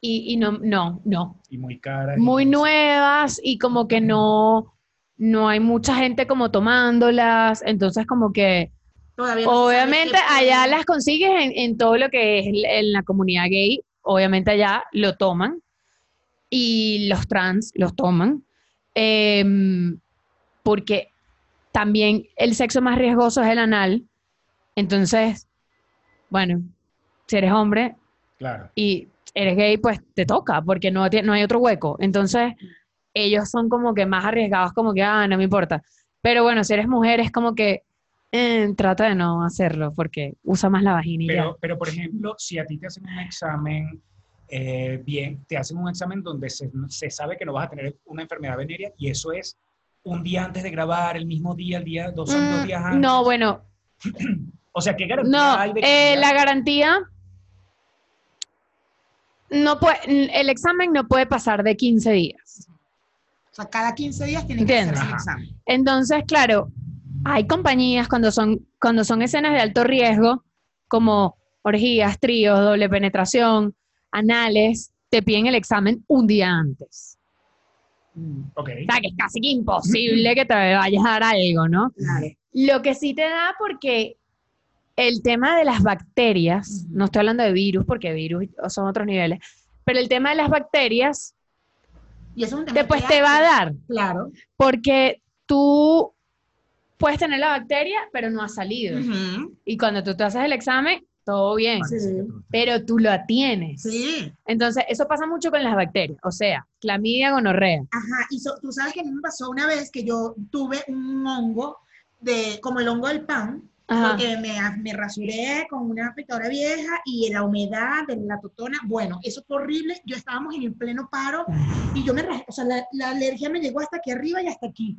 y, y no, no, no, Y muy caras. nuevas y como que no, no hay mucha gente como tomándolas, entonces como que Todavía no obviamente allá las consigues en, en todo lo que es en la comunidad gay, obviamente allá lo toman y los trans los toman, em, porque también el sexo más riesgoso es el anal, entonces, bueno, si eres hombre Claro. y eres gay, pues te toca, porque no, no hay otro hueco, entonces ellos son como que más arriesgados, como que, ah, no me importa, pero bueno, si eres mujer es como que eh, trata de no hacerlo, porque usa más la vagina y ya. Pero, por ejemplo, si a ti te hacen un examen, eh, bien, te hacen un examen donde se, se sabe que no vas a tener una enfermedad venérea y eso es un día antes de grabar, el mismo día, el día, dos, son dos Mm, días antes. no, bueno, O sea, ¿qué garantía no, hay de que eh, la garantía no puede, el examen no puede pasar de 15 días. O sea, cada 15 días tienen que Entiendo. hacerse el examen. Entonces, claro, hay compañías cuando son, cuando son escenas de alto riesgo, como orgías, tríos, doble penetración, anales, te piden el examen un día antes. Ok. O sea, que es casi que imposible que te vayas a dar algo, ¿no? Claro. Lo que sí te da porque el tema de las bacterias, no estoy hablando de virus porque virus son otros niveles, pero el tema de las bacterias Y eso es un tema después que te va a dar, Claro. porque tú puedes tener la bacteria, pero no ha salido. Y cuando tú te haces el examen, todo bien, Sí. pero tú lo tienes. Sí. Entonces, eso pasa mucho con las bacterias, o sea, clamidia, gonorrea. Ajá. Y so- tú sabes que a mí me pasó una vez que yo tuve un hongo de, como el hongo del pan, Ajá. porque me, me rasuré con una afeitadora vieja y la humedad de la totona, bueno, eso fue horrible, yo estábamos en el pleno paro y yo me rasé, o sea, la, la alergia me llegó hasta aquí arriba y hasta aquí.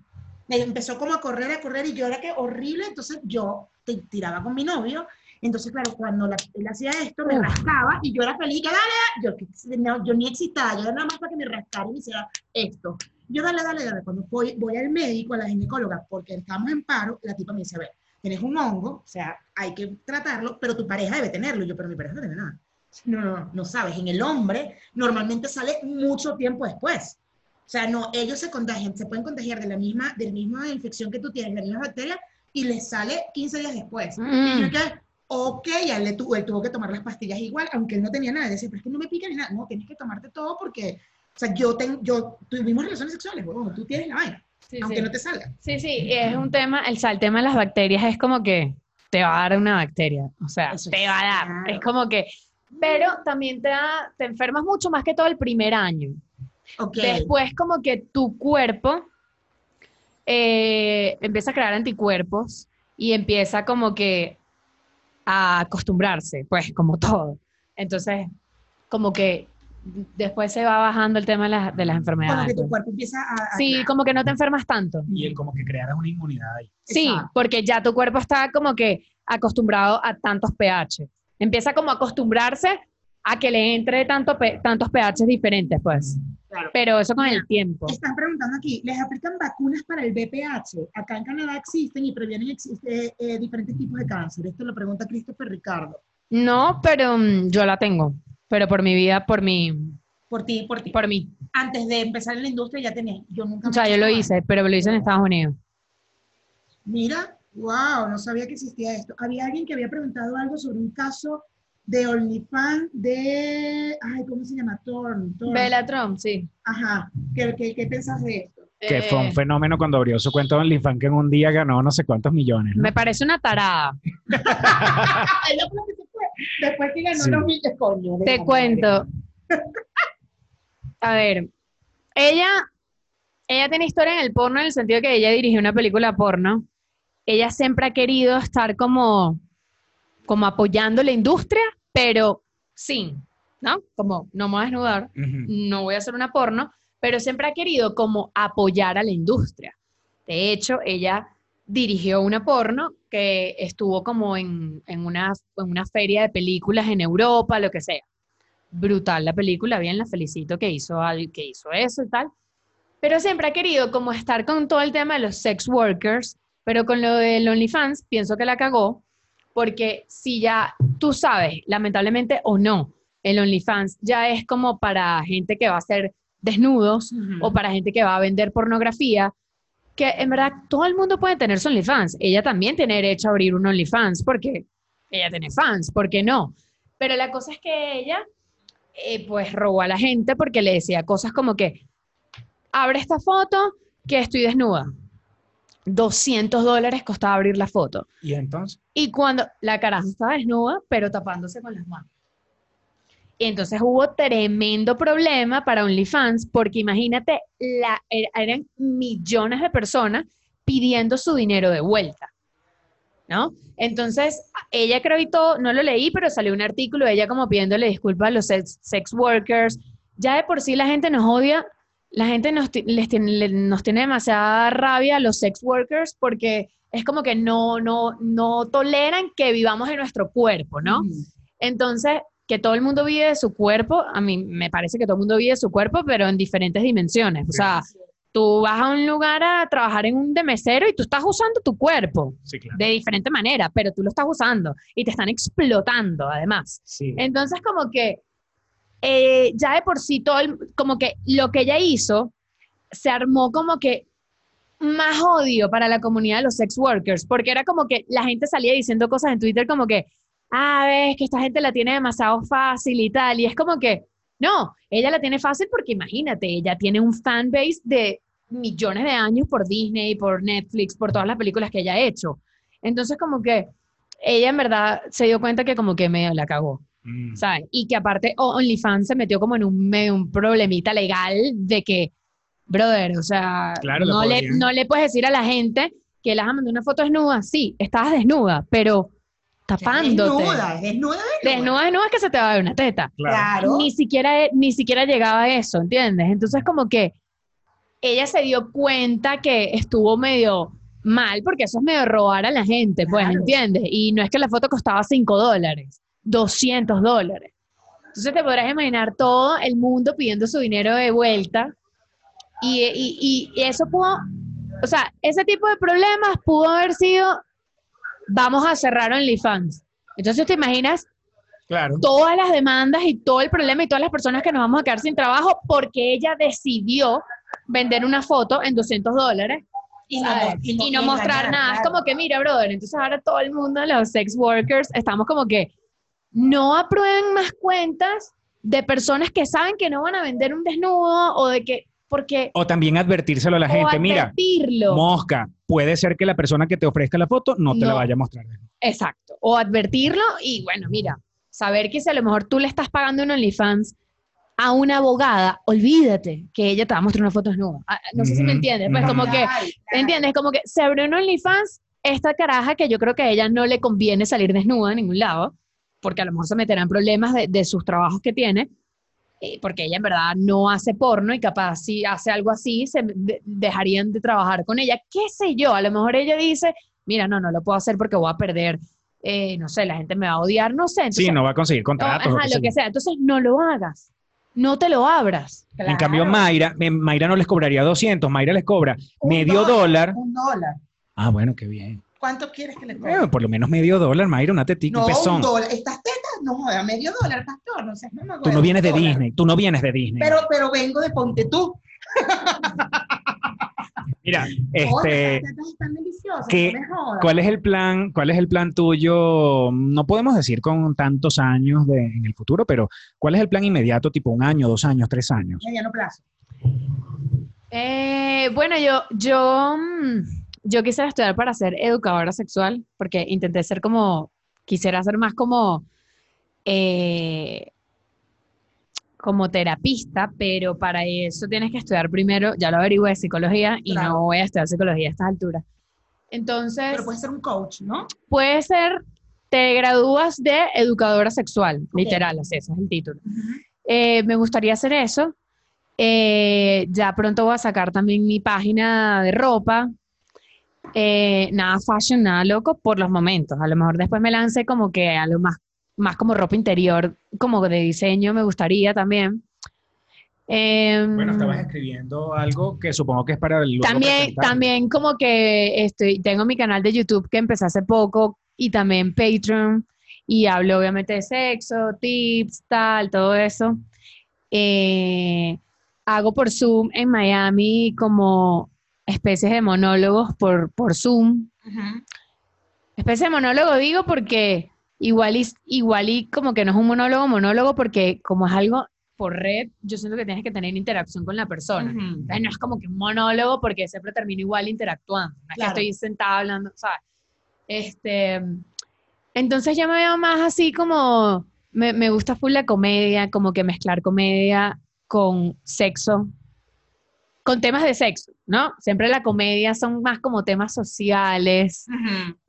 Me empezó como a correr, a correr y yo era que horrible, entonces yo te tiraba con mi novio, entonces claro, cuando la- él hacía esto, me rascaba y yo era feliz, que dale, yo, no, yo ni excitaba, yo era nada más para que me rascara y me hiciera esto. Yo dale, dale, dale, cuando voy, voy al médico, a la ginecóloga, porque estamos en paro, la tipa me dice, a ver, tienes un hongo, o sea, hay que tratarlo, pero tu pareja debe tenerlo. Y yo, pero mi pareja no tiene nada. No, no, no, sabes. En el hombre normalmente sale mucho tiempo después. O sea, no, ellos se contagian, se pueden contagiar de la misma, de la misma infección que tú tienes, de la misma bacteria, y les sale 15 días después. Y yo Mm. que, ok, ya le tuvo, él tuvo que tomar las pastillas igual, aunque él no tenía nada. Decía, pero es que no me pica ni nada. No, tienes que tomarte todo porque sea, yo, ten, yo tuvimos relaciones sexuales, huevón, tú tienes la vaina, Sí, aunque sí. no te salga. Sí, sí, es un tema, el, el tema de las bacterias es como que te va a dar una bacteria, o sea, Eso te va a dar, claro. es como que, pero también te, da, te enfermas mucho más que todo el primer año. Ok. Después como que tu cuerpo eh, empieza a crear anticuerpos y empieza como que a acostumbrarse, pues como todo. Entonces, como que después se va bajando el tema de las, de las Como enfermedades. que tu pues. cuerpo empieza a... a- Sí, como que no te enfermas tanto. Y el como que crearas una inmunidad ahí. Sí, Exacto. porque ya tu cuerpo está como que acostumbrado a tantos pH. Empieza como a acostumbrarse a que le entre tanto tantos pH diferentes, pues. Claro. Pero eso con Mira, el tiempo. Están preguntando aquí, ¿les aplican vacunas para el BPH? Acá en Canadá existen y previenen existe, eh, diferentes tipos de cáncer. Esto lo pregunta Christopher Ricardo. No, pero mm, yo la tengo. Pero por mi vida, por mi, Por ti, por ti. por mí. Antes de empezar en la industria ya tenés. Yo nunca O me sea, yo lo hice, pero lo hice en Estados Unidos. Mira, wow, no sabía que existía esto. Había alguien que había preguntado algo sobre un caso de OnlyFans de, ay, ¿cómo se llama? Torn. Torn. Bella Trump, sí. Ajá. ¿Qué, qué, qué pensás de esto? Que fue Eh, un fenómeno cuando abrió su cuenta de OnlyFans que en un día ganó no sé cuántos millones. ¿no? me parece una tarada. Fue la que se. Después que ganó Sí. los coño. Te cuento. A ver, ella, ella tiene historia en el porno en el sentido de que ella dirigió una película porno. Ella siempre ha querido estar como, como apoyando la industria, pero sin, ¿no? Como no me voy a desnudar, no voy a hacer una porno, pero siempre ha querido como apoyar a la industria. De hecho, ella dirigió una porno que estuvo como en, en una, en una feria de películas en Europa, lo que sea. Brutal la película, bien, la felicito que hizo, que hizo eso y tal. Pero siempre ha querido como estar con todo el tema de los sex workers, pero con lo del OnlyFans pienso que la cagó, porque si ya tú sabes, lamentablemente o no, el OnlyFans ya es como para gente que va a hacer desnudos o para gente que va a vender pornografía, que en verdad todo el mundo puede tener su OnlyFans. Ella también tiene derecho a abrir un OnlyFans porque ella tiene fans, ¿por qué no? Pero la cosa es que ella, eh, pues, robó a la gente porque le decía cosas como que, abre esta foto que estoy desnuda. 200 dólares costaba abrir la foto. Y entonces, Y cuando la caraja estaba desnuda, pero tapándose con las manos. Y entonces hubo tremendo problema para OnlyFans, porque imagínate, la, er- eran millones de personas pidiendo su dinero de vuelta. ¿No? Entonces, ella creo y todo, no lo leí, pero salió un artículo, ella como pidiéndole disculpas a los sex, sex workers. Ya de por sí la gente nos odia, la gente nos, les tiene, nos tiene demasiada rabia a los sex workers porque es como que no, no, no toleran que vivamos en nuestro cuerpo, ¿no? Ujú. Entonces, que todo el mundo vive de su cuerpo, a mí me parece que todo el mundo vive de su cuerpo, pero en diferentes dimensiones. O sea, tú vas a un lugar a trabajar en un de mesero y tú estás usando tu cuerpo sí, claro. de diferente manera, pero tú lo estás usando y te están explotando además. Sí. Entonces, como que eh, ya de por sí todo, el- como que lo que ella hizo, se armó como que más odio para la comunidad de los sex workers, porque era como que la gente salía diciendo cosas en Twitter como que, ah, ves que esta gente la tiene demasiado fácil y tal, y es como que, no, ella la tiene fácil porque imagínate, ella tiene un fanbase de millones de años por Disney, por Netflix, por todas las películas que ella ha hecho. Entonces, como que ella en verdad se dio cuenta que como que medio la cagó. Mm. ¿sabes? Y que aparte OnlyFans se metió como en un, medio un problemita legal de que, brother, o sea, Claro, no, le, no le puedes decir a la gente que les has mandado una foto desnuda. Sí, estabas desnuda, pero tapándote. Desnuda, desnuda, desnuda. Desnuda, desnuda es que se te va a ver una teta. Claro. Ni siquiera, ni siquiera llegaba a eso, ¿entiendes? Entonces como que ella se dio cuenta que estuvo medio mal, porque eso es medio robar a la gente, pues, Claro. ¿entiendes? Y no es que la foto costaba 5 dólares, 200 dólares. Entonces te podrás imaginar todo el mundo pidiendo su dinero de vuelta. Y, y- y eso pudo, o sea, ese tipo de problemas pudo haber sido, vamos a cerrar OnlyFans. Entonces te imaginas Claro. todas las demandas y todo el problema y todas las personas que nos vamos a quedar sin trabajo porque ella decidió vender una foto en 200 dólares Y no, ¿sabes? y no- y no y mostrar nada. Es como que, mira, brother, entonces ahora todo el mundo, los sex workers, estamos como que no aprueben más cuentas de personas que saben que no van a vender un desnudo o de que, porque... O también advertírselo a la gente. Mira, mosca, puede ser que la persona que te ofrezca la foto no te la vaya a mostrar. Exacto. O advertirlo y bueno, mira, saber que si a lo mejor tú le estás pagando un OnlyFans a una abogada, olvídate que ella te va a mostrar una foto desnuda. Ah, No sé si me entiendes. Pues como que, Ay, ¿entiendes? Como que se abrió un OnlyFans, esta caraja que yo creo que a ella no le conviene salir desnuda a ningún lado, porque a lo mejor se meterá en problemas de, de sus trabajos que tiene, eh, porque ella en verdad no hace porno y capaz si hace algo así, se de- dejarían de trabajar con ella. ¿Qué sé yo? A lo mejor ella dice, mira, no, no lo puedo hacer porque voy a perder, eh, no sé, la gente me va a odiar, no sé. Sí, no va a conseguir contratos. ajá, lo que sea. Entonces, no lo hagas. No te lo abras. En cambio. Mayra, eh, Mayra no les cobraría 200, Mayra les cobra Un medio dólar. Un dólar. Ah, bueno, qué bien. ¿Cuánto quieres que le cobre? Eh, por lo menos medio dólar, Mayra, una tetica, no, un pezón. un dólar. Estas tetas, no joda, medio dólar, pastor. No no me Tú no vienes de dólar. Disney, tú no vienes de Disney. Pero, pero vengo de Ponte tú. Mira, este, estas tetas están deliciosas. ¿qué-. ¿cuál es el plan? ¿Cuál es el plan tuyo? No podemos decir con tantos años de, en el futuro, pero ¿cuál es el plan inmediato, tipo un año, dos años, tres años? Mediano plazo. Eh, bueno, yo, yo, mm, yo quisiera estudiar para ser educadora sexual, porque intenté ser como, quisiera ser más como, eh, como terapista, pero para eso tienes que estudiar primero, ya lo averigüé, psicología, y Claro. no voy a estudiar psicología a estas alturas. Entonces, Pero puede ser un coach, ¿no? puede ser, te gradúas de educadora sexual, literal, así, ese es el título. Eh, me gustaría hacer eso. Eh, ya pronto voy a sacar también mi página de ropa. Eh, nada fashion, nada loco por los momentos. A lo mejor después me lance como que a lo más, más como ropa interior, como de diseño, me gustaría también. Em, Bueno, estabas escribiendo algo que supongo que es para el también, también como que estoy, tengo mi canal de YouTube que empecé hace poco y también Patreon y hablo obviamente de sexo, tips, tal, todo eso. Eh, hago por Zoom en Miami como especies de monólogos por, por Zoom. Ujú. Especie de monólogo digo porque igual y, igual y como que no es un monólogo, monólogo porque como es algo por red, yo siento que tienes que tener interacción con la persona. Entonces, no es como que un monólogo porque siempre termino igual interactuando. No es Claro. que estoy sentada hablando, ¿sabes? Este, entonces ya me veo más así como, me, me gusta full la comedia, como que mezclar comedia con sexo, con temas de sexo, ¿no? Siempre la comedia son más como temas sociales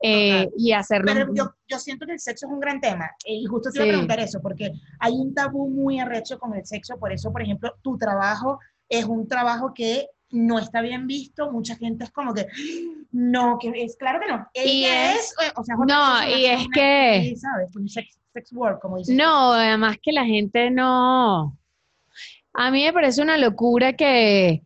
eh, y hacerlo... Pero yo, yo siento que el sexo es un gran tema. eh, Y justo te iba a preguntar eso, porque hay un tabú muy arrecho con el sexo. Por eso, por ejemplo, tu trabajo es un trabajo que no está bien visto. Mucha gente es como que, no, que es claro que no. Y es- es, eh, o sea, no, y es que- actriz, ¿sabes? Un sex, sex work, como dices. No, además que la gente no. A mí me parece una locura que,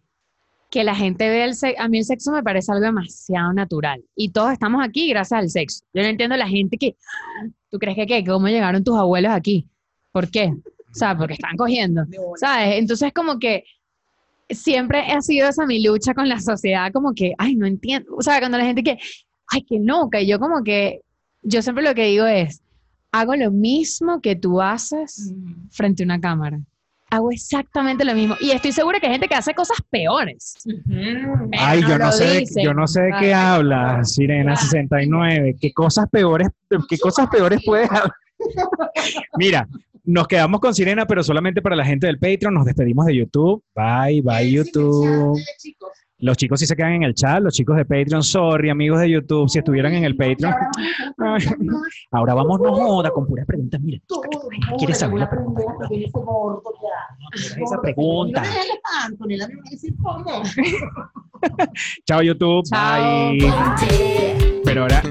que la gente vea el sexo. A mí el sexo me parece algo demasiado natural. Y todos estamos aquí gracias al sexo. Yo no entiendo la gente que. ¿Tú crees que qué? ¿Cómo llegaron tus abuelos aquí? ¿Por qué? O sea, porque están cogiendo. ¿Sabes? Entonces, como que siempre ha sido esa mi lucha con la sociedad, como que, ay, no entiendo. O sea, cuando la gente que, ay, qué loca. Y yo, como que, yo siempre lo que digo es, hago lo mismo que tú haces frente a una cámara. Hago exactamente lo mismo. Y estoy segura que hay gente que hace cosas peores. Ay, yo no, sé, de- yo no sé de qué Ay, hablas, Sirena Ay. 69. ¿Qué cosas peores, qué cosas peores puedes hablar? Mira, nos quedamos con Sirena, pero solamente para la gente del Patreon. Nos despedimos de YouTube. Bye, bye, Sí, YouTube. Los chicos sí se quedan en el chat, los chicos de Patreon, sorry, amigos de YouTube, si estuvieran en el Patreon. Ay, ahora vamos, no joda, con puras preguntas. Mira, ¿Quieres saber la pregunta? esa pregunta. Chao, YouTube. Bye. Pero ahora